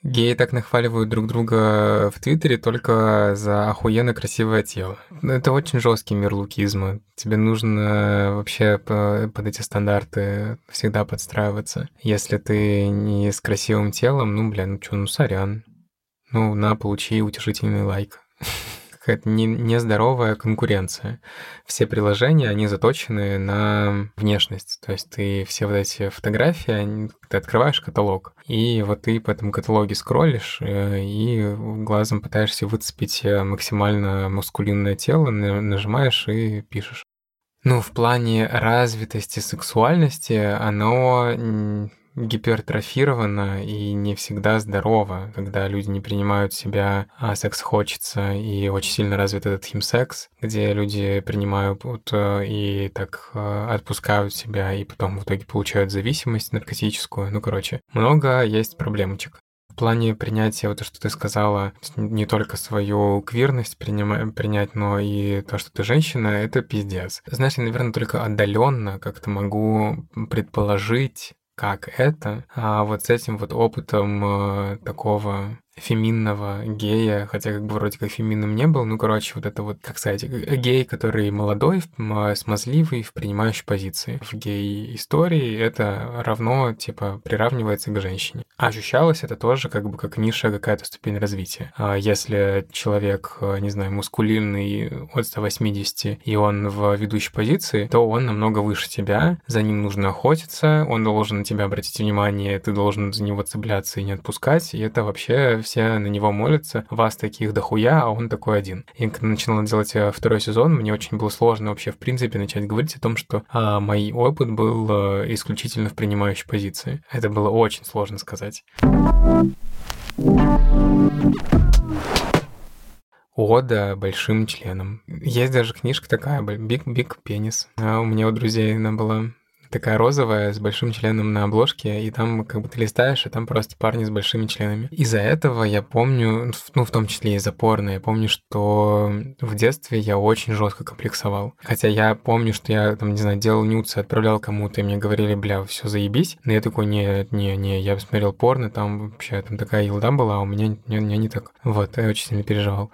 Геи так нахваливают друг друга в Твиттере только за охуенно красивое тело. Это очень жесткий мир лукизма. Тебе нужно вообще под эти стандарты всегда подстраиваться. Если ты не с красивым телом, ну, бля, ну чё, ну, сорян. Ну, на, получи утешительный лайк какая-то не, нездоровая конкуренция. Все приложения, они заточены на внешность. То есть ты все вот эти фотографии, ты открываешь каталог, и вот ты по этому каталоге скроллишь, э, и глазом пытаешься выцепить э, максимально мускулинное тело, нажимаешь и пишешь. Ну, в плане развитости сексуальности оно гипертрофировано и не всегда здорово, когда люди не принимают себя, а секс хочется, и очень сильно развит этот химсекс, где люди принимают э, и так э, отпускают себя, и потом в итоге получают зависимость наркотическую. Ну, короче, много есть проблемочек. В плане принятия, вот то, что ты сказала, не только свою квирность принимать, принять, но и то, что ты женщина, это пиздец. Знаешь, я, наверное, только отдаленно как-то могу предположить, как это, а вот с этим вот опытом э, такого феминного гея, хотя как бы вроде как феминным не был, ну, короче, вот это вот, как сказать, гей, который молодой, смазливый, в принимающей позиции. В гей-истории это равно, типа, приравнивается к женщине. А ощущалось это тоже как бы как ниша, какая-то ступень развития. А если человек, не знаю, мускулинный от 180, и он в ведущей позиции, то он намного выше тебя, за ним нужно охотиться, он должен на тебя обратить внимание, ты должен за него цепляться и не отпускать, и это вообще все на него молятся, вас таких дохуя, а он такой один. И когда начинала делать э, второй сезон, мне очень было сложно вообще в принципе начать говорить о том, что а, мой опыт был а, исключительно в принимающей позиции. Это было очень сложно сказать. Ода большим членом. Есть даже книжка такая, Big Big Penis. А у меня у друзей она была такая розовая с большим членом на обложке, и там как бы ты листаешь, и там просто парни с большими членами. Из-за этого я помню, ну, в том числе из-за порно, я помню, что в детстве я очень жестко комплексовал. Хотя я помню, что я, там, не знаю, делал нюцы, отправлял кому-то, и мне говорили, бля, все заебись. Но я такой, не, не, не, я смотрел порно, там вообще там такая елда была, а у меня, у меня не так. Вот, я очень сильно переживал.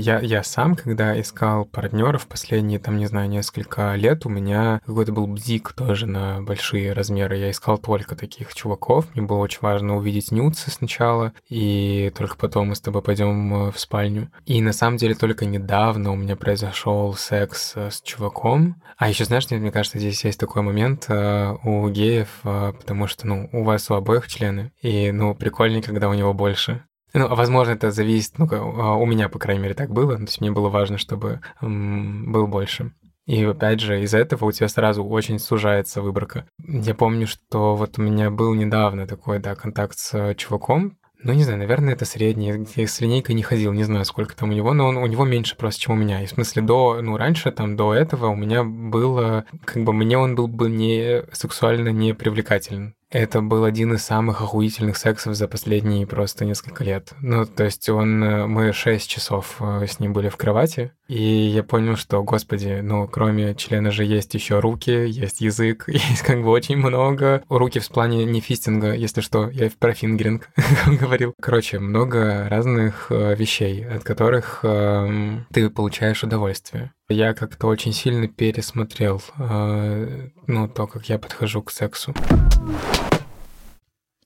Я, я сам, когда искал партнеров последние, там, не знаю, несколько лет, у меня какой-то был бзик тоже на большие размеры. Я искал только таких чуваков. Мне было очень важно увидеть нюцы сначала, и только потом мы с тобой пойдем э, в спальню. И на самом деле только недавно у меня произошел секс э, с чуваком. А еще знаешь, мне кажется, здесь есть такой момент э, у геев, потому что, ну, у вас у обоих члены, и, ну, прикольнее, когда у него больше. Ну, возможно, это зависит, ну, а, у меня, по крайней мере, так было. То есть мне было важно, чтобы был больше. И опять же, из-за этого у тебя сразу очень сужается выборка. Я помню, что вот у меня был недавно такой, да, контакт с чуваком, ну, не знаю, наверное, это средний. Я с линейкой не ходил, не знаю, сколько там у него, но он, у него меньше просто, чем у меня. И в смысле, до, ну, раньше, там, до этого у меня было, как бы, мне он был бы не сексуально не привлекателен. Это был один из самых охуительных сексов за последние просто несколько лет. Ну, то есть он... Э, мы шесть часов э, с ним были в кровати, и я понял, что, господи, ну, кроме члена же есть еще руки, есть язык, есть как бы очень много. Руки в плане не фистинга, если что, я про фингеринг говорил. Короче, много разных э, вещей, от которых э, ты получаешь удовольствие. Я как-то очень сильно пересмотрел, э, ну, то, как я подхожу к сексу.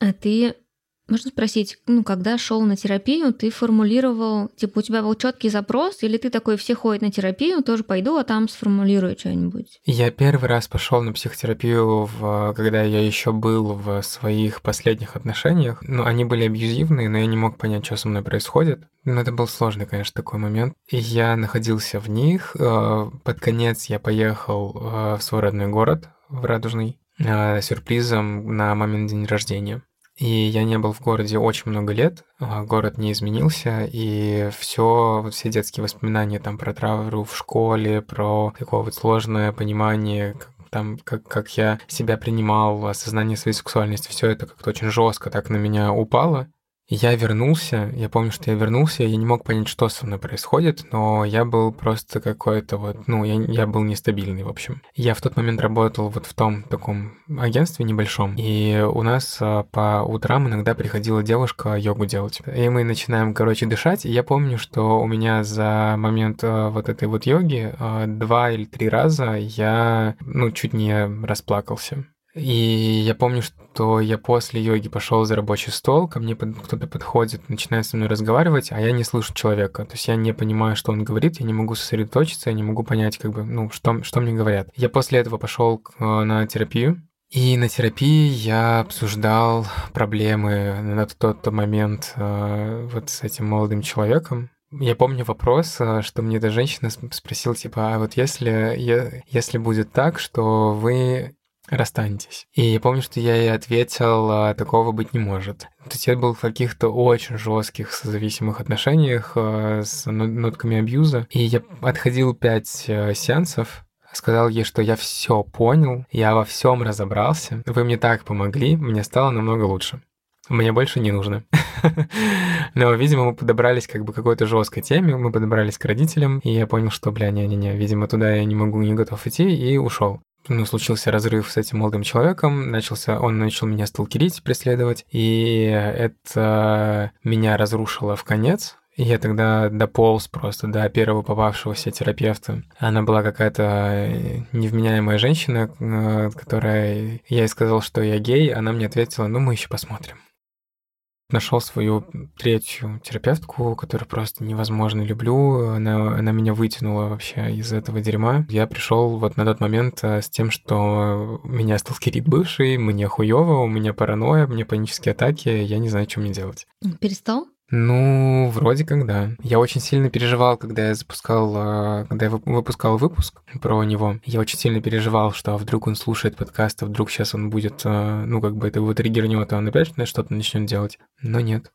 А ты можно спросить, ну, когда шел на терапию, ты формулировал, типа, у тебя был четкий запрос, или ты такой, все ходят на терапию, тоже пойду, а там сформулирую что-нибудь? Я первый раз пошел на психотерапию, в, когда я еще был в своих последних отношениях. Ну, они были абьюзивные, но я не мог понять, что со мной происходит. Ну, это был сложный, конечно, такой момент. И я находился в них. Э, под конец я поехал э, в свой родной город, в Радужный, э, сюрпризом на момент день рождения. И я не был в городе очень много лет, а город не изменился, и все, все детские воспоминания там про травру в школе, про такое вот сложное понимание, там, как, как я себя принимал, осознание своей сексуальности, все это как-то очень жестко так на меня упало. Я вернулся, я помню, что я вернулся, я не мог понять, что со мной происходит, но я был просто какой-то вот, ну, я, я был нестабильный, в общем. Я в тот момент работал вот в том таком агентстве небольшом, и у нас а, по утрам иногда приходила девушка йогу делать. И мы начинаем, короче, дышать, и я помню, что у меня за момент а, вот этой вот йоги а, два или три раза я, ну, чуть не расплакался. И я помню, что я после йоги пошел за рабочий стол, ко мне кто-то подходит, начинает со мной разговаривать, а я не слышу человека. То есть я не понимаю, что он говорит, я не могу сосредоточиться, я не могу понять, как бы, ну, что, что мне говорят. Я после этого пошел э, на терапию, и на терапии я обсуждал проблемы на тот момент э, вот с этим молодым человеком. Я помню вопрос, э, что мне эта женщина спросила, типа, а вот если, если будет так, что вы расстанетесь. И я помню, что я ей ответил, а, такого быть не может. То есть я был в каких-то очень жестких созависимых отношениях а, с нотками абьюза, и я отходил пять э, сеансов, сказал ей, что я все понял, я во всем разобрался, вы мне так помогли, мне стало намного лучше. Мне больше не нужно. Но, видимо, мы подобрались как бы к какой-то жесткой теме, мы подобрались к родителям, и я понял, что, бля, не-не-не, видимо, туда я не могу, не готов идти, и ушел ну, случился разрыв с этим молодым человеком, начался, он начал меня сталкерить, преследовать, и это меня разрушило в конец, я тогда дополз просто до первого попавшегося терапевта. Она была какая-то невменяемая женщина, э, которая... Я ей сказал, что я гей, она мне ответила, ну, мы еще посмотрим нашел свою третью терапевтку, которую просто невозможно люблю. Она, она меня вытянула вообще из этого дерьма. Я пришел вот на тот момент э, с тем, что меня сталкерит бывший, мне хуево, у меня паранойя, мне панические атаки, я не знаю, что мне делать. Перестал? Ну, вроде как да. Я очень сильно переживал, когда я запускал, а, когда я выпускал выпуск про него. Я очень сильно переживал, что вдруг он слушает подкаст, а вдруг сейчас он будет, а, ну, как бы это его триггернет, а он опять что-то начнет делать. Но нет.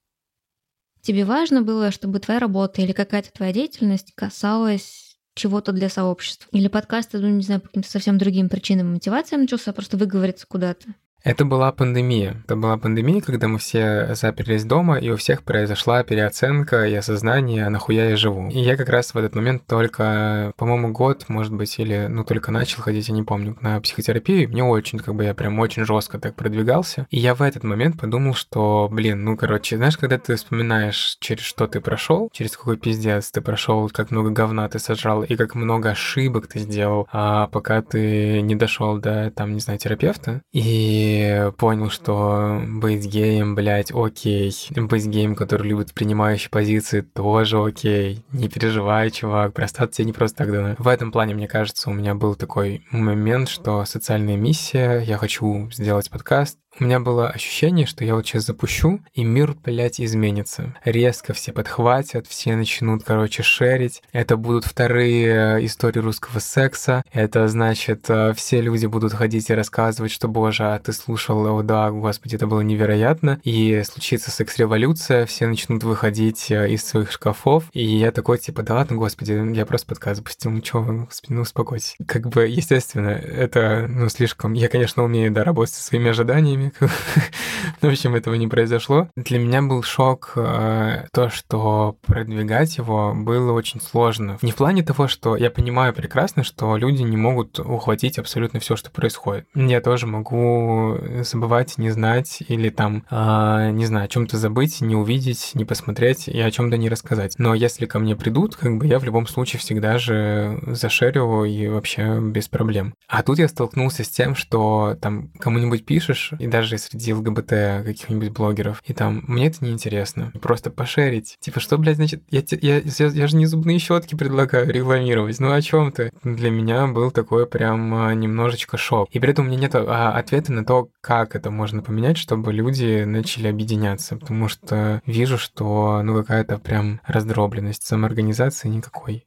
Тебе важно было, чтобы твоя работа или какая-то твоя деятельность касалась чего-то для сообщества? Или подкаст, ну, не знаю, по каким-то совсем другим причинам и мотивациям начался, просто выговориться куда-то? Это была пандемия. Это была пандемия, когда мы все заперлись дома, и у всех произошла переоценка и осознание, а нахуя я живу. И я как раз в этот момент только, по-моему, год, может быть, или, ну, только начал ходить, я не помню, на психотерапию. Мне очень, как бы, я прям очень жестко так продвигался. И я в этот момент подумал, что, блин, ну, короче, знаешь, когда ты вспоминаешь, через что ты прошел, через какой пиздец ты прошел, как много говна ты сожрал, и как много ошибок ты сделал, а пока ты не дошел до, там, не знаю, терапевта. И понял, что быть геем, блядь, окей. Быть геем, который любит принимающие позиции, тоже окей. Не переживай, чувак, простаться тебе не просто так дано. В этом плане, мне кажется, у меня был такой момент, что социальная миссия, я хочу сделать подкаст, у меня было ощущение, что я вот сейчас запущу, и мир, блядь, изменится. Резко все подхватят, все начнут, короче, шерить. Это будут вторые э, истории русского секса. Это значит, э, все люди будут ходить и рассказывать, что, боже, а ты слушал, о да, господи, это было невероятно. И случится секс-революция, все начнут выходить э, из своих шкафов. И я такой, типа, да ладно, господи, я просто подкаст запустил, ну чё, господи, ну успокойтесь. Как бы, естественно, это, ну, слишком... Я, конечно, умею, да, работать со своими ожиданиями, в общем, этого не произошло. Для меня был шок э, то, что продвигать его было очень сложно. Не в плане того, что я понимаю прекрасно, что люди не могут ухватить абсолютно все, что происходит. Я тоже могу забывать, не знать или там, э, не знаю, о чем-то забыть, не увидеть, не посмотреть и о чем-то не рассказать. Но если ко мне придут, как бы я в любом случае всегда же зашерю и вообще без проблем. А тут я столкнулся с тем, что там кому-нибудь пишешь, и даже среди ЛГБТ каких-нибудь блогеров. И там, мне это неинтересно. Просто пошерить. Типа, что, блядь, значит, я, я, я, я же не зубные щетки предлагаю рекламировать. Ну о чем ты? Для меня был такой прям а, немножечко шок. И при этом у меня нет а, ответа на то, как это можно поменять, чтобы люди начали объединяться. Потому что вижу, что, ну, какая-то прям раздробленность самоорганизации никакой.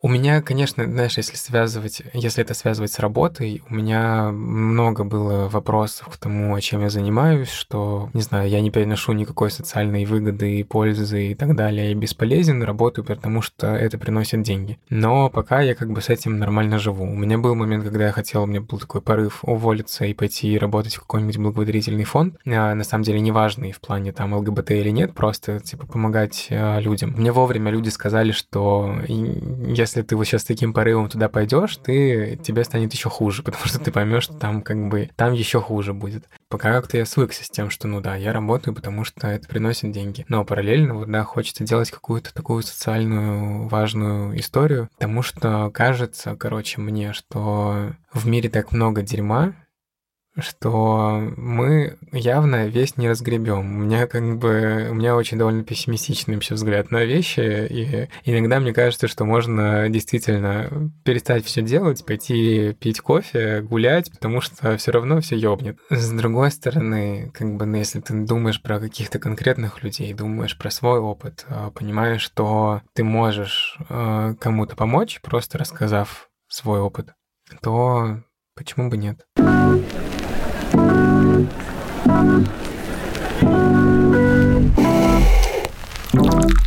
У меня, конечно, знаешь, если связывать, если это связывать с работой, у меня много было вопросов к тому, чем я занимаюсь, что, не знаю, я не переношу никакой социальной выгоды и пользы и так далее, я бесполезен, работаю, потому что это приносит деньги. Но пока я как бы с этим нормально живу. У меня был момент, когда я хотел, у меня был такой порыв уволиться и пойти работать в какой-нибудь благотворительный фонд, а, на самом деле неважный в плане там ЛГБТ или нет, просто типа помогать а, людям. Мне вовремя люди сказали, что я если ты вот сейчас таким порывом туда пойдешь, ты, тебе станет еще хуже, потому что ты поймешь, что там как бы, там еще хуже будет. Пока как-то я свыкся с тем, что, ну да, я работаю, потому что это приносит деньги. Но параллельно, вот, да, хочется делать какую-то такую социальную важную историю, потому что кажется, короче, мне, что в мире так много дерьма, что мы явно весь не разгребем. У меня как бы у меня очень довольно пессимистичный вообще взгляд на вещи, и иногда мне кажется, что можно действительно перестать все делать, пойти пить кофе, гулять, потому что все равно все ёбнет. С другой стороны, как бы, ну, если ты думаешь про каких-то конкретных людей, думаешь про свой опыт, а, понимаешь, что ты можешь а, кому-то помочь, просто рассказав свой опыт, то почему бы нет? 음. 음. 음. 음. 음. 음. 음.